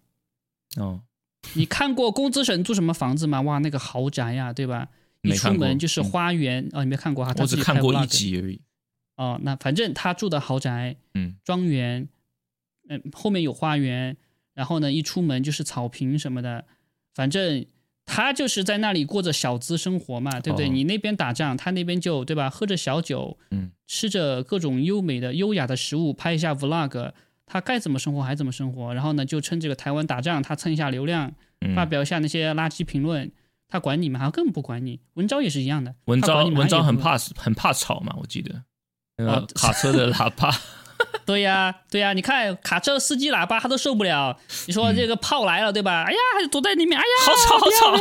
哦，你看过公子沈住什么房子吗？哇，那个豪宅呀，对吧？一出门就是嗯花园、哦，你没看过哈？他我只看过一集而已。哦。那反正他住的豪宅，嗯，庄园，嗯、后面有花园，然后呢，一出门就是草坪什么的，反正他就是在那里过着小资生活嘛，对不对？哦你那边打仗，他那边就对吧？喝着小酒，嗯，吃着各种优美的、优雅的食物，拍一下 vlog，他该怎么生活还怎么生活。然后呢，就趁这个台湾打仗，他蹭一下流量，嗯发表一下那些垃圾评论。他管你吗？他根本不管你。文昭也是一样的，文他管你吗昭文昭他也不很怕很怕吵嘛，我记得 (laughs) 那个哦卡车的喇叭。(laughs) 对呀，对呀，你看卡车司机喇叭他都受不了，你说这个炮来了，对吧？哎呀，躲在里面，哎呀，好吵好吵。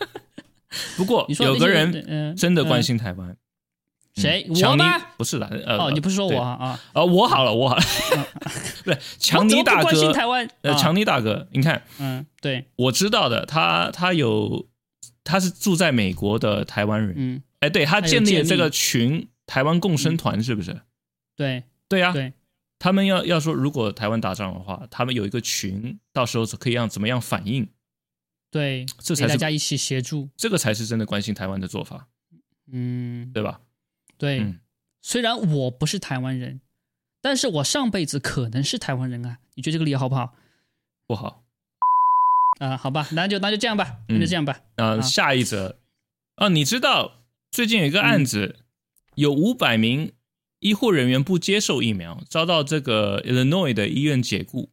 (laughs) 不过有个人嗯真的关嗯心台湾，谁？强尼吗？不是的，呃，哦，你不是说我啊？啊，啊，我好了，我好了，(laughs) 不是强尼大哥，台湾？呃，啊强尼大哥，你看嗯，对，我知道的，他他有他是住在美国的台湾人，嗯，哎，对他建立了这个群台湾共生团，是不是？对对呀，对，他们要要说，如果台湾打仗的话，他们有一个群，到时候可以让怎么样反应，对，这才是大家一起协助。这个才是真的关心台湾的做法，嗯，对吧？对嗯。虽然我不是台湾人，但是我上辈子可能是台湾人啊。你觉得这个理由好不好？不好。啊、好吧，那就那就这样吧，那就这样吧。呃，下一则，哦，你知道最近有一个案子，有五百名医护人员不接受疫苗，遭到这个 Illinois 的医院解雇，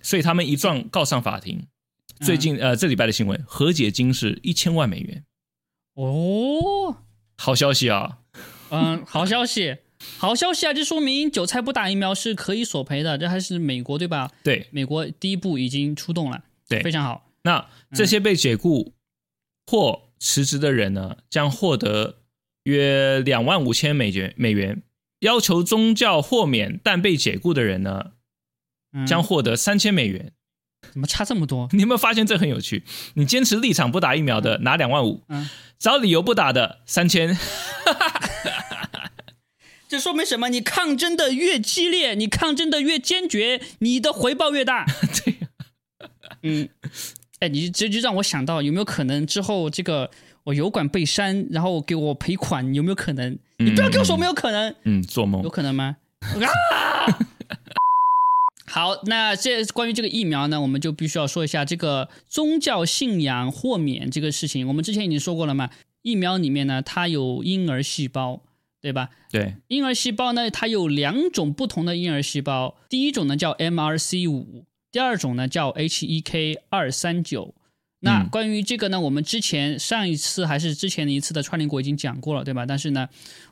所以他们一状告上法庭。最近、呃，这礼拜的新闻，和解金是一千万美元，哦，好消息啊！嗯，好消息，好消息啊！这说明韭菜不打疫苗是可以索赔的，这还是美国对吧？对美国第一步已经出动了，对非常好。那这些被解雇或辞职的人呢，将获得约两万五千美元美元。要求宗教豁免但被解雇的人呢，嗯、将获得三千美元。怎么差这么多？(laughs) 你有没有发现这很有趣？你坚持立场不打疫苗的拿两万五，嗯，找理由不打的三千。(laughs) 这说明什么？你抗争的越激烈，你抗争的越坚决，你的回报越大。(laughs) 对，嗯，哎，你这就让我想到，有没有可能之后这个我油管被删，然后给我赔款，有没有可能？你不要跟我说没有可能，嗯，做梦有。可能吗？啊！好，那这关于这个疫苗呢，我们就必须要说一下这个宗教信仰豁免这个事情。我们之前已经说过了嘛，疫苗里面呢，它有婴儿细胞，对吧？对，婴儿细胞呢，它有两种不同的婴儿细胞，第一种呢叫 MRC 五，第二种呢叫 HEK 二三九。那嗯关于这个呢，我们之前上一次还是之前的一次的串联国已经讲过了，对吧？但是呢，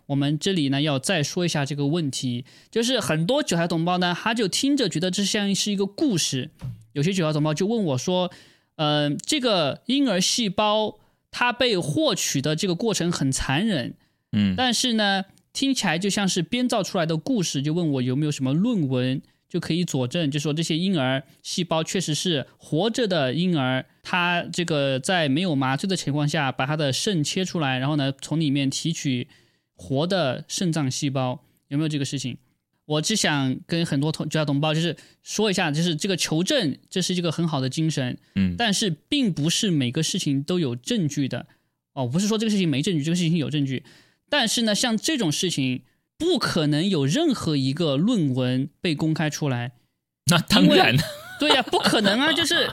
我们这里呢要再说一下这个问题，就是很多韭菜同胞呢，他就听着觉得这像是一个故事，有些韭菜同胞就问我说，呃，这个婴儿细胞它被获取的这个过程很残忍，嗯，但是呢，听起来就像是编造出来的故事，就问我有没有什么论文就可以佐证，就说这些婴儿细胞确实是活着的婴儿，他这个在没有麻醉的情况下，把他的肾切出来，然后呢，从里面提取活的肾脏细胞，有没有这个事情？我只想跟很多同其他同胞就是说一下，就是这个求证，这是一个很好的精神，嗯但是并不是每个事情都有证据的。哦，不是说这个事情没证据，这个事情有证据，但是呢，像这种事情不可能有任何一个论文被公开出来。那当然，对呀、不可能啊！就是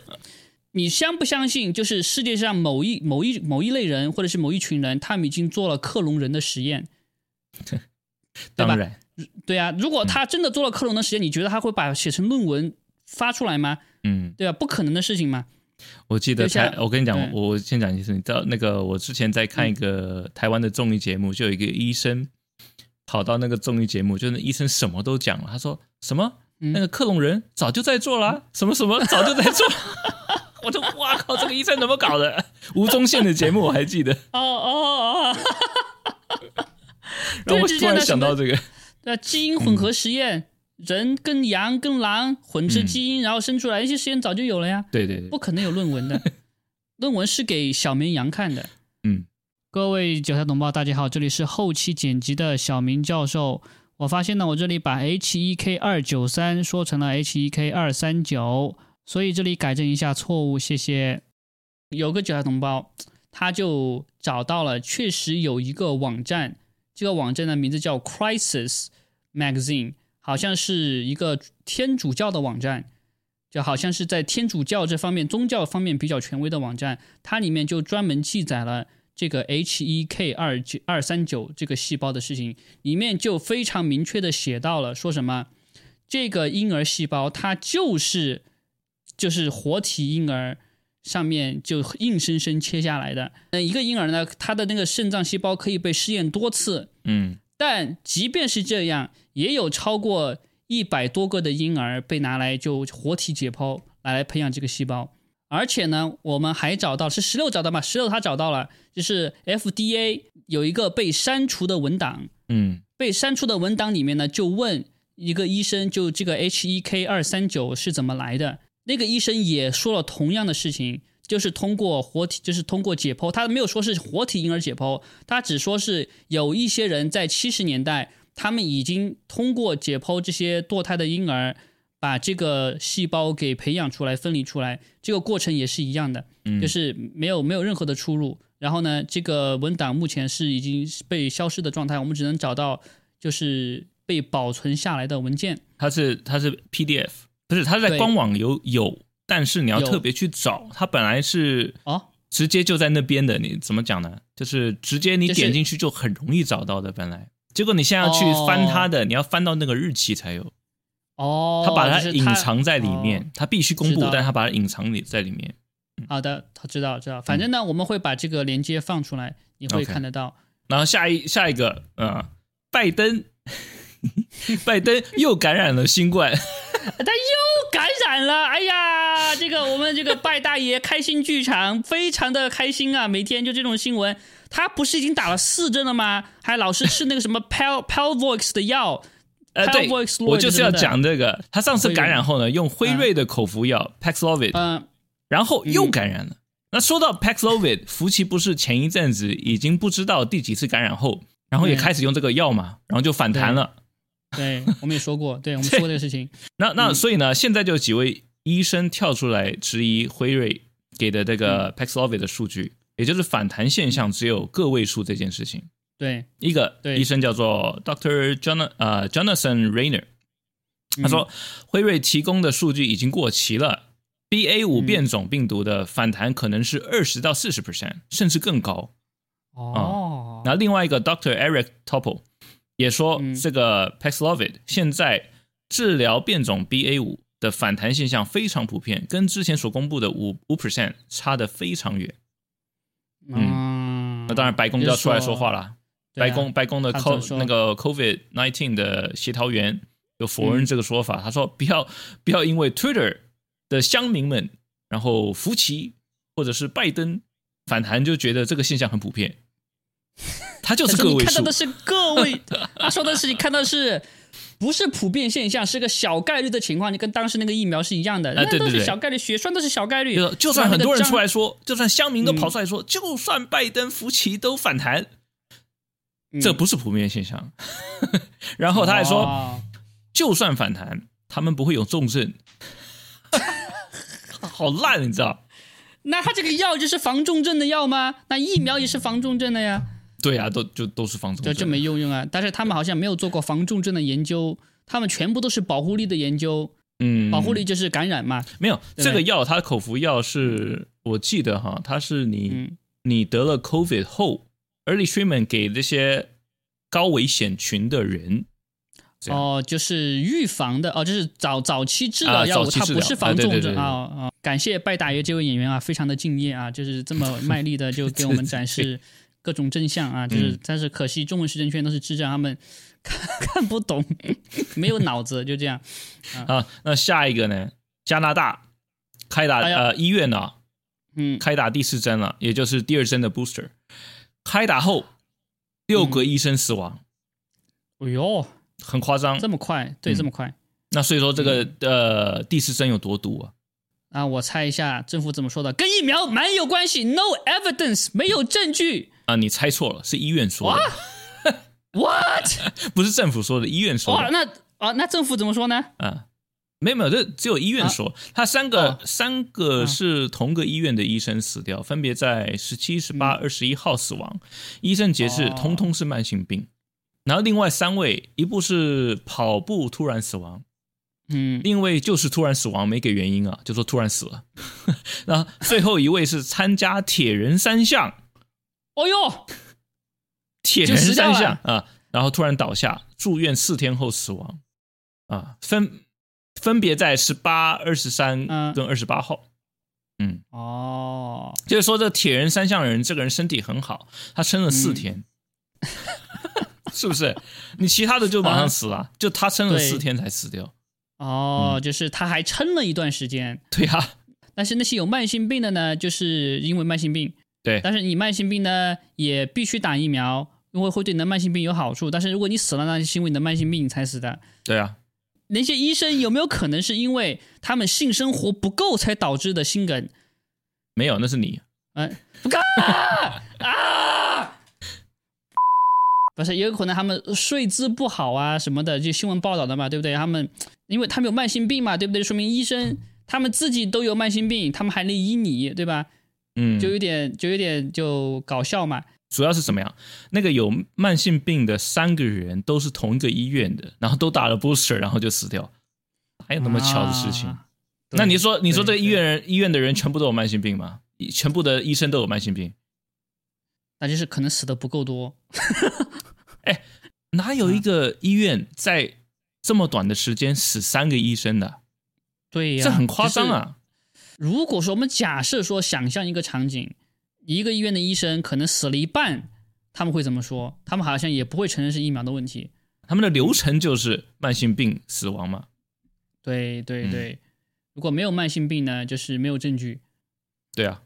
你相不相信？就是世界上某一某一某一类人，或者是某一群人，他们已经做了克隆人的实验，(laughs) 对吧？当然，对啊，如果他真的做了克隆的实验，你觉得他会把写成论文发出来吗？嗯，对吧？不可能的事情嘛。我记得就像台，我跟你讲，我我先讲一件事，你知道那个我之前在看一个台湾的综艺节目，就有一个医生跑到那个综艺节目，就是那医生什么都讲了，他说什么？嗯。那个克隆人早就在做了，什么什么早就在做。(laughs) 我就哇靠，这个医生怎么搞的？吴宗宪的节目我还记得，哦哦哦，(laughs) 然后我突然想到这个，对，基因混合实验，人跟羊跟狼混制基因，然后生出来，一些实验早就有了呀，对对对，不可能有论文的，(laughs) 论文是给小绵羊看的。各位韭菜同胞，大家好，这里是后期剪辑的小明教授。我发现呢，我这里把 H 1 K 二九三说成了 H 1 K 二三九，所以这里改正一下错误，谢谢。有个韭菜同胞，他就找到了，确实有一个网站，这个网站的名字叫 Crisis Magazine，好像是一个天主教的网站，就好像是在天主教这方面、宗教方面比较权威的网站，它里面就专门记载了这个 H 1 K 二九二三九这个细胞的事情，里面就非常明确的写到了，说什么这个婴儿细胞它就是就是活体婴儿上面就硬生生切下来的。那一个婴儿呢，他的那个肾脏细胞可以被试验多次，嗯但即便是这样，也有超过一百多个的婴儿被拿来就活体解剖，拿来培养这个细胞。而且呢，我们还找到是十六找到嘛？十六他找到了，就是 FDA 有一个被删除的文档，嗯被删除的文档里面呢，就问一个医生，就这个 HEK 二三九是怎么来的？那个医生也说了同样的事情，就是通过活体，就是通过解剖，他没有说是活体婴儿解剖，他只说是有一些人在七十年代，他们已经通过解剖这些堕胎的婴儿，把这个细胞给培养出来、分离出来，这个过程也是一样的，嗯，就是没有没有任何的出入。然后呢，这个文档目前是已经被消失的状态，我们只能找到就是被保存下来的文件。它是它是 PDF，不是它在官网有有，但是你要特别去找，它本来是哦，直接就在那边的，你怎么讲呢？就是直接你点进去就很容易找到的，本来。结果你现在要去翻它的，你要翻到那个日期才有，哦，他把它隐藏在里面，哦它必须公布但他把它隐藏里在里面。好的，他知道知道。反正呢，我们会把这个链接放出来，你会看得到。然后下一下一个，呃，拜登，(laughs) 拜登又感染了新冠，(laughs) 他又感染了，哎呀，这个我们这个拜大爷开心剧场非常的开心啊，每天就这种新闻。他不是已经打了四针了吗？还老是吃那个什么 Pal Palvox 的药，呃，对我就是要讲这个。他上次感染后呢，用辉瑞的口服药 Paxlovid，嗯、然后又感染了。那说到 Paxlovid，福奇不是前一阵子已经不知道第几次感染后，然后也开始用这个药嘛，然后就反弹了。对，我们也说过，对 (laughs) 我们说过这个事情。那嗯那所以呢，现在就有几位医生跳出来质疑辉瑞给的这嗯个 Paxlovid 的数据，也就是反弹现象只有个位数这件事情。对，一个对。医生叫做 Doctor John 呃 Jonathan Rayner，他嗯说辉瑞提供的数据已经过期了，BA 五嗯。变种病毒的反弹可能是二十到四十 percent，甚至更高。哦，那另外一个 Doctor Eric Topol 也说，嗯。这个 Paxlovid 现在治疗变种 BA 五的反弹现象非常普遍，跟之前所公布的五五 percent 差得非常远。嗯，那当然，白宫就要出来说话了。白宫白宫的 Co 说那个 COVID nineteen 的协调员就否认这个说法，他说不要不要因为 Twitter 的乡民们，然后福奇或者是拜登反弹就觉得这个现象很普遍，他就是个位数你看到的。是个位，他说的是你看到的是不是普遍现象，是个小概率的情况，你跟当时那个疫苗是一样的，那都是小概率，血栓都是小概率。就，算很多人出来，说，就算乡民都跑出来嗯说，就算拜登、福奇都反弹，嗯这不是普遍现象。(laughs) 然后他还说，哦就算反弹，他们不会有重症。(laughs) 好烂，你知道？那他这个药就是防重症的药吗？那疫苗也是防重症的呀，对啊，都就都是防重症，就这没用用啊。但是他们好像没有做过防重症的研究，他们全部都是保护力的研究。嗯，保护力就是感染嘛。没有这个药，它的口服药是我记得哈，它是你、嗯你得了 COVID 后，early treatment 给这些高危险群的人。哦，就是预防的哦，就是早早期治啊疗药物，它不是防重症啊对对对对啊啊！感谢拜大爷这位演员啊，非常的敬业啊，就是这么卖力的就给我们展示 (laughs) 各种真相啊，就是嗯但是可惜中文实证圈都是智障，他们看看不懂，(laughs) 没有脑子，就这样。啊，那下一个呢？加拿大开打、哎呃医院呢、嗯，开打第四针了，也就是第二针的 booster。开打后六个医生死亡，哎呦，很夸张。这么快，对，嗯这么快。那所以说这个、呃第四针有多毒啊？啊，我猜一下，政府怎么说的？跟疫苗蛮有关系，no evidence，没有证据。啊，你猜错了，是医院说的，(laughs) What？不是政府说的，医院说哇，的。那啊，那政府怎么说呢？啊，没有没有，这只有医院说，他三个、哦。三个是同个医院的医生死掉，分别在十七、十八、嗯。二十一号死亡，医生解释哦。通通是慢性病。然后另外三位，一部是跑步突然死亡，嗯，另一位就是突然死亡，没给原因啊，就说突然死了。(laughs) 然后最后一位是参加铁人三项，哦哟，铁人三项啊，然后突然倒下，住院四天后死亡，啊，分分别在十八、二十三嗯跟二十八号。嗯，哦，就是说这铁人三项人，这个人身体很好，他撑了四天，(laughs) 是不是？你其他的就马上死了，就他撑了四天才死掉。哦，嗯。就是他还撑了一段时间，对呀、但是那些有慢性病的呢，就是因为慢性病，对，但是你慢性病呢也必须打疫苗，因为会对你的慢性病有好处。但是如果你死了，那是因为你的慢性病才死的。对啊，那些医生有没有可能是因为他们性生活不够才导致的心梗？没有，那是你。嗯，不干啊！不是，也有可能他们睡姿不好啊什么的，就新闻报道的嘛，对不对？他们因为他们有慢性病嘛，对不对？说明医生他们自己都有慢性病，他们还能医你，对吧？嗯，就有点就有点就搞笑嘛。主要是什么样？那个有慢性病的三个人都是同一个医院的，然后都打了 booster，然后就死掉，还有那么巧的事情？啊那你说，你说这对医院人医院的人全部都有慢性病吗？全部的医生都有慢性病？那就是可能死的不够多。(laughs) 哎哪有一个医院在这么短的时间死三个医生的？对呀、这很夸张就是啊！如果说我们假设说想象一个场景，一个医院的医生可能死了一半，他们会怎么说？他们好像也不会承认是疫苗的问题。他们的流程就是慢性病死亡嘛？对对嗯对，如果没有慢性病呢，就是没有证据对啊，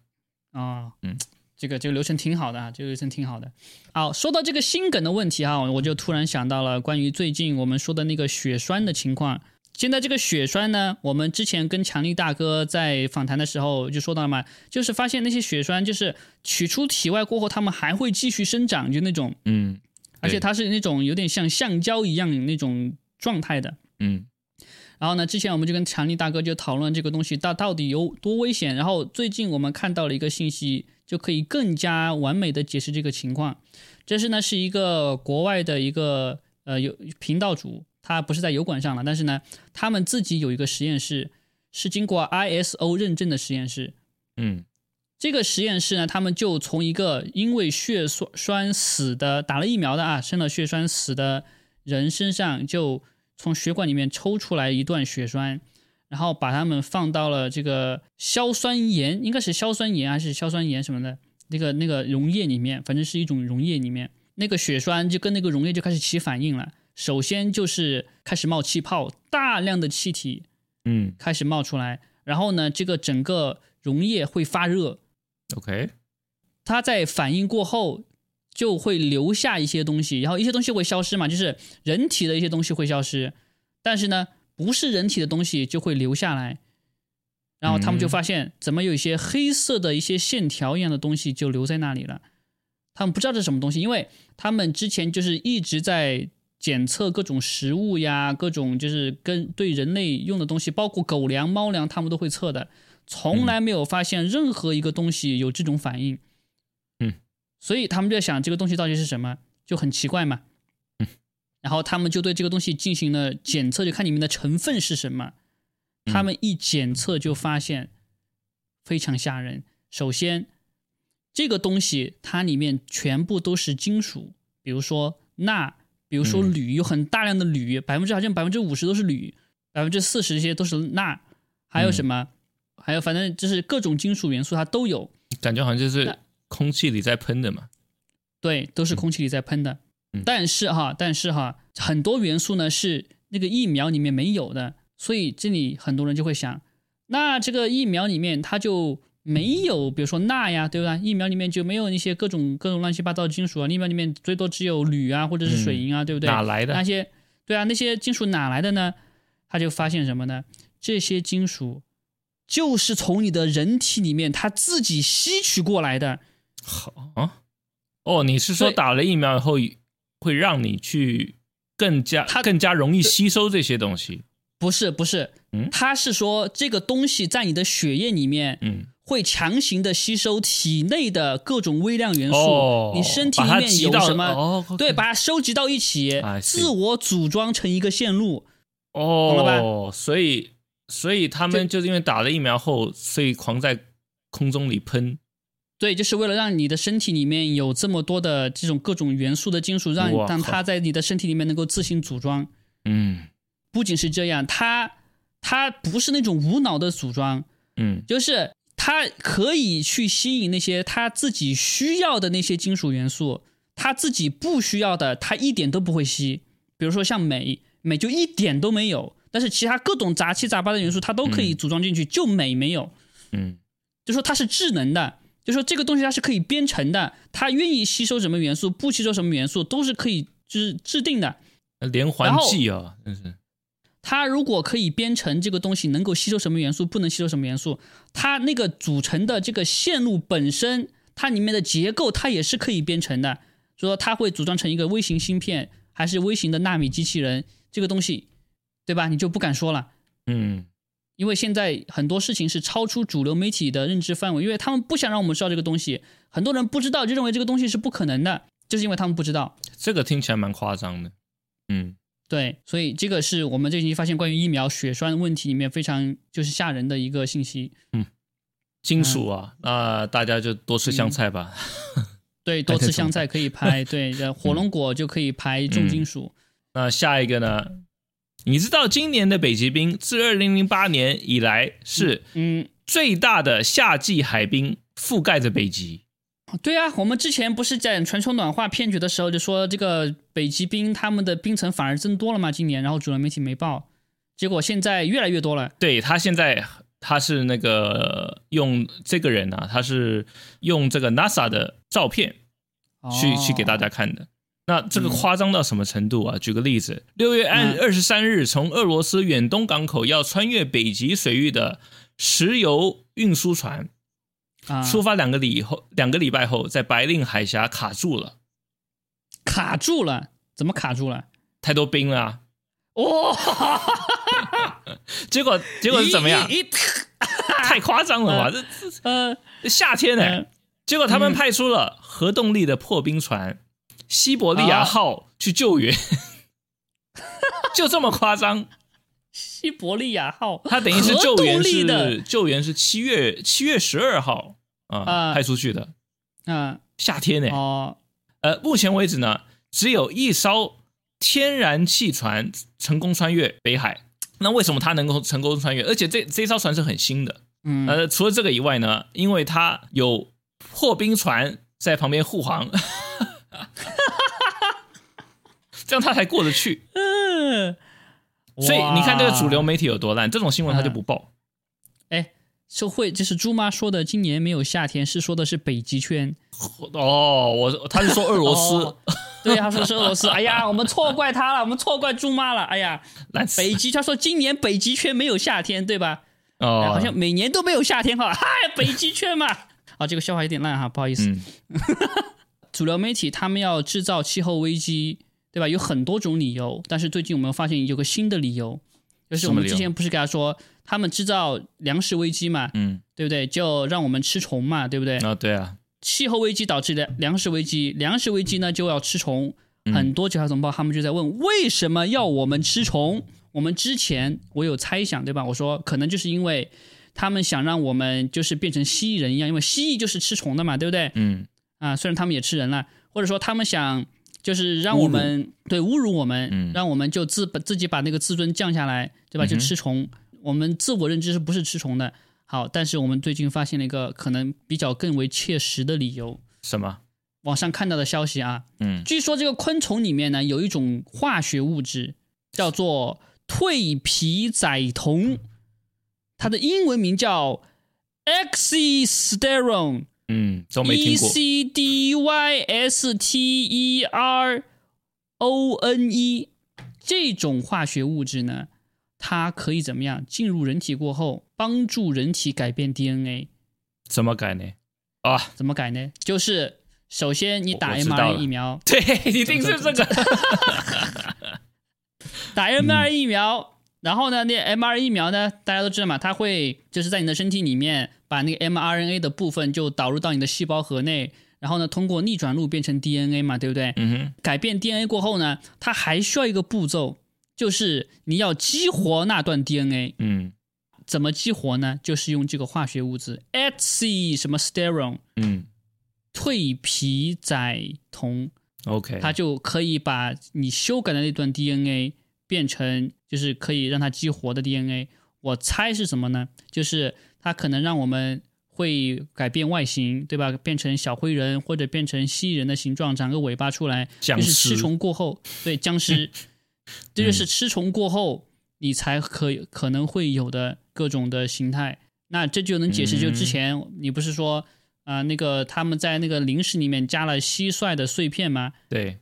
啊。嗯，这个这个流程挺好的啊，这个流程挺好的。好，说到这个心梗的问题哈，我就突然想到了关于最近我们说的那个血栓的情况。现在这个血栓呢，我们之前跟强力大哥在访谈的时候就说到了嘛，就是发现那些血栓就是取出体外过后，它们还会继续生长，就那种，嗯而且它是那种有点像橡胶一样那种状态的。嗯然后呢，之前我们就跟强力大哥就讨论这个东西到到底有多危险。然后最近我们看到了一个信息，就可以更加完美的解释这个情况。这是呢是一个国外的一个呃有频道主，他不是在油管上了，但是呢，他们自己有一个实验室，是经过 ISO 认证的实验室。嗯这个实验室呢，他们就从一个因为血栓栓死的打了疫苗的啊，生了血栓死的人身上，就从血管里面抽出来一段血栓，然后把它们放到了这个硝酸盐，应该是硝酸盐还是硝酸盐什么的那个那个溶液里面，反正是一种溶液里面，那个血栓就跟那个溶液就开始起反应了。首先就是开始冒气泡，大量的气体嗯开始冒出来，然后呢，这个整个溶液会发热，，OK，它在反应过后就会留下一些东西，然后一些东西会消失嘛，就是人体的一些东西会消失，但是呢，不是人体的东西就会留下来。然后他们就发现，怎么有一些黑色的一些线条一样的东西就留在那里了。他们不知道这是什么东西，因为他们之前就是一直在检测各种食物呀，各种就是跟对人类用的东西，包括狗粮、猫粮，他们都会测的，从来没有发现任何一个东西有这种反应。嗯，所以他们就在想这个东西到底是什么，就很奇怪嘛。嗯，然后他们就对这个东西进行了检测，就看里面的成分是什么。他们一检测就发现非常吓人。首先，这个东西它里面全部都是金属，比如说钠，比如说嗯铝，有很大量的铝，百分之好像百分之五十都是铝，百分之四十这些都是钠，还有什么？还有反正就是各种金属元素它都有，感觉好像就是空气里在喷的嘛。对，都是空气里在喷的。嗯但是哈，但是哈，很多元素呢是那个疫苗里面没有的，所以这里很多人就会想，那这个疫苗里面它就没有，比如说钠呀，对吧？疫苗里面就没有那些各种各种乱七八糟的金属啊，疫苗里面最多只有铝啊，或者是水银啊，对不对？哪来的那？些对啊，那些金属哪来的呢？他就发现什么呢？这些金属就是从你的人体里面它自己吸取过来的。好啊，哦，你是说打了疫苗以后会让你去更加它更加容易吸收这些东西？不是不是嗯，他是说这个东西在你的血液里面嗯，会强行的吸收体内的各种微量元素，哦，你身体里面有什么，哦，对，把它收集到一起自我组装成一个线路。哦，懂了吧？所以所以他们就是因为打了疫苗后，所以狂在空中里喷。对，就是为了让你的身体里面有这么多的这种各种元素的金属，让让它在你的身体里面能够自行组装。嗯。不仅是这样，它它不是那种无脑的组装，嗯。就是它可以去吸引那些它自己需要的那些金属元素，它自己不需要的，它一点都不会吸。比如说像镁，镁就一点都没有，但是其他各种杂七杂八的元素它都可以组装进去，就镁没有。嗯就说它是智能的，就说这个东西它是可以编程的，它愿意吸收什么元素，不吸收什么元素都是可以就是制定的。连环计啊，真是它如果可以编程这个东西能够吸收什么元素，不能吸收什么元素，它那个组成的这个线路本身，它里面的结构它也是可以编程的，说它会组装成一个微型芯片，还是微型的纳米机器人，这个东西，对吧？你就不敢说了。嗯因为现在很多事情是超出主流媒体的认知范围，因为他们不想让我们知道这个东西，很多人不知道就认为这个东西是不可能的，就是因为他们不知道。这个听起来蛮夸张的。嗯对，所以这个是我们最近发现关于疫苗血栓问题里面非常就是吓人的一个信息。嗯金属啊，那大家就多吃香菜吧。(laughs) 对，多吃香菜可以排，对，(laughs) 呃火龙果就可以排重金属。那下一个呢？你知道今年的北极冰自二零零八年以来是嗯，最大的夏季海冰覆盖着北极。对啊，我们之前不是在全球暖化骗局的时候就说这个北极冰他们的冰层反而增多了嘛，今年，然后主流媒体没报，结果现在越来越多了。对他现在他是那个用这个人啊，他是用这个 NASA 的照片去、哦去给大家看的。那这个夸张到什么程度啊？举个例子，六月二嗯二十三日，从俄罗斯远东港口要穿越北极水域的石油运输船，啊，出发两个礼后，两个礼拜后，在白令海峡卡住了，卡住了，怎么卡住了？太多冰了、啊。哇、(laughs) 结果结果是怎么样？(laughs) 太夸张了吧？这呃，夏天呢、嗯结果他们派出了核动力的破冰船“西伯利亚号”去救援，(laughs) 就这么夸张。西伯利亚号，它等于是救援是救援是七月七月十二号啊、啊派出去的，啊夏天呢、哦，呃，目前为止呢，只有一艘天然气船成功穿越北海。那为什么它能够成功穿越？而且这这艘船是很新的。嗯，呃，除了这个以外呢，因为它有破冰船在旁边护航，(laughs) 这样它才过得去。(laughs) 嗯，所以你看这个主流，媒体有多烂，这种新闻他就不报。哎，社会，就是猪妈说的，今年没有夏天，是说的是北极圈。哦，我他是说俄罗斯哦对，他说是俄罗斯。哎呀，我们错怪他了，我们错怪猪妈了。哎呀，烂死北极，他说今年北极圈没有夏天，对吧？哎哦，好像每年都没有夏天哈，嗨，北极圈嘛。(laughs) 啊，这个笑话有点烂哈，不好意思。嗯 (laughs) 主流媒体他们要制造气候危机，对吧？有很多种理由，但是最近我们发现有个新的理由，就是我们之前不是给他说他们制造粮食危机嘛，嗯对不对？就让我们吃虫嘛，对不对？啊，对啊，气候危机导致的粮食危机，粮食危机呢就要吃虫。嗯很多九号同胞他们就在问，为什么要我们吃虫？我们之前我有猜想，对吧？我说可能就是因为他们想让我们就是变成蜥蜴人一样，因为蜥蜴就是吃虫的嘛，对不对？嗯啊，虽然他们也吃人了，或者说他们想就是让我们对侮辱我们，嗯让我们就自把自己把那个自尊降下来，对吧？就吃虫，我们自我认知是不是吃虫的？好，但是我们最近发现了一个可能比较更为切实的理由，什么？网上看到的消息啊，嗯据说这个昆虫里面呢有一种化学物质叫做蜕皮载酮，它的英文名叫 oxysterone。嗯，都没 E 听过。C D Y S T E R O N E 这种化学物质呢，它可以怎么样？进入人体过后，帮助人体改变 DNA。怎么改呢？啊，怎么改呢？就是首先你打我知道 mRNA 疫苗，(laughs) 对，一定是这个。(laughs) 打 mRNA 疫苗，然后呢，那 mRNA 疫苗呢，大家都知道嘛，它会就是在你的身体里面把那个 mRNA 的部分就导入到你的细胞核内，然后呢，通过逆转录变成 DNA 嘛，对不对？嗯哼，改变 DNA 过后呢，它还需要一个步骤，就是你要激活那段 DNA。嗯怎么激活呢？就是用这个化学物质 etsy 什么 sterone 嗯蜕皮载酮，，OK，它就可以把你修改的那段 DNA 变成，就是可以让它激活的 DNA。我猜是什么呢？就是它可能让我们会改变外形，对吧？变成小灰人或者变成蜥蜴人的形状，长个尾巴出来，僵就是吃虫过后，对僵尸，(laughs) 这就是吃虫过后你才可可能会有的各种的形态。那这就能解释，就之前你不是说啊、那个他们在那个零食里面加了蟋蟀的碎片吗？对，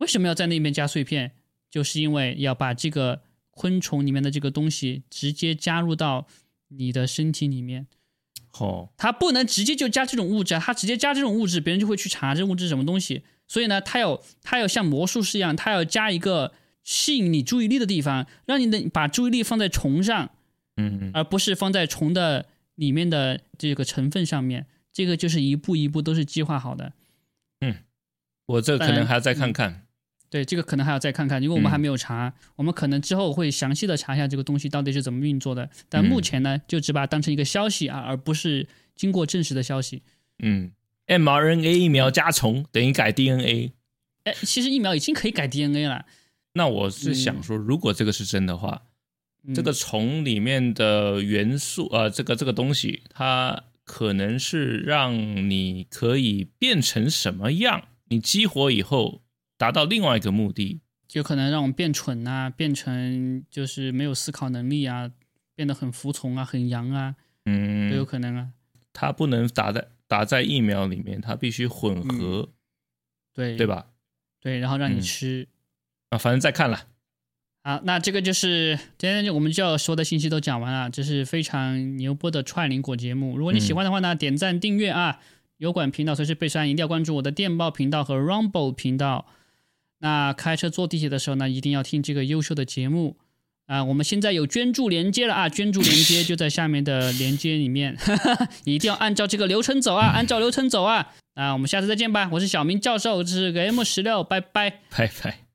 为什么要在那边加碎片？就是因为要把这个昆虫里面的这个东西直接加入到你的身体里面。哦，它不能直接就加这种物质啊，它直接加这种物质，别人就会去查这物质是什么东西。所以呢，它要它要像魔术师一样，它要加一个吸引你注意力的地方，让你的把注意力放在虫上，嗯嗯而不是放在虫的里面的这个成分上面。这个就是一步一步都是计划好的。嗯我这可能还要再看看。对，这个可能还要再看看，因为我们还没有查，我们可能之后会详细的查一下这个东西到底是怎么运作的。但目前呢，就只把它当成一个消息啊，而不是经过证实的消息。嗯，mRNA 疫苗加虫等于改 DNA。哎，其实疫苗已经可以改 DNA 了。那我是想说，如果这个是真的话，嗯这个虫里面的元素，呃，这个这个东西，它可能是让你可以变成什么样？你激活以后达到另外一个目的。就可能让我们变蠢啊，变成就是没有思考能力啊，变得很服从啊，很洋啊，嗯，都有可能啊。它不能打在打在疫苗里面，它必须混合，对对？吧？对，然后让你嗯吃。啊，反正再看了。好，那这个就是今天我们就要说的信息都讲完了，这是非常牛波的串邻果节目。如果你喜欢的话呢，点赞订阅啊，油管频道随时备删，一定要关注我的电报频道和 Rumble 频道。那开车坐地铁的时候呢，一定要听这个优秀的节目啊。我们现在有捐助连接了啊，捐助连接就在下面的连接里面，(laughs) 你一定要按照这个流程走啊，按照流程走啊。啊我们下次再见吧，我是小明教授，这是个 M 十六，拜拜。拜拜。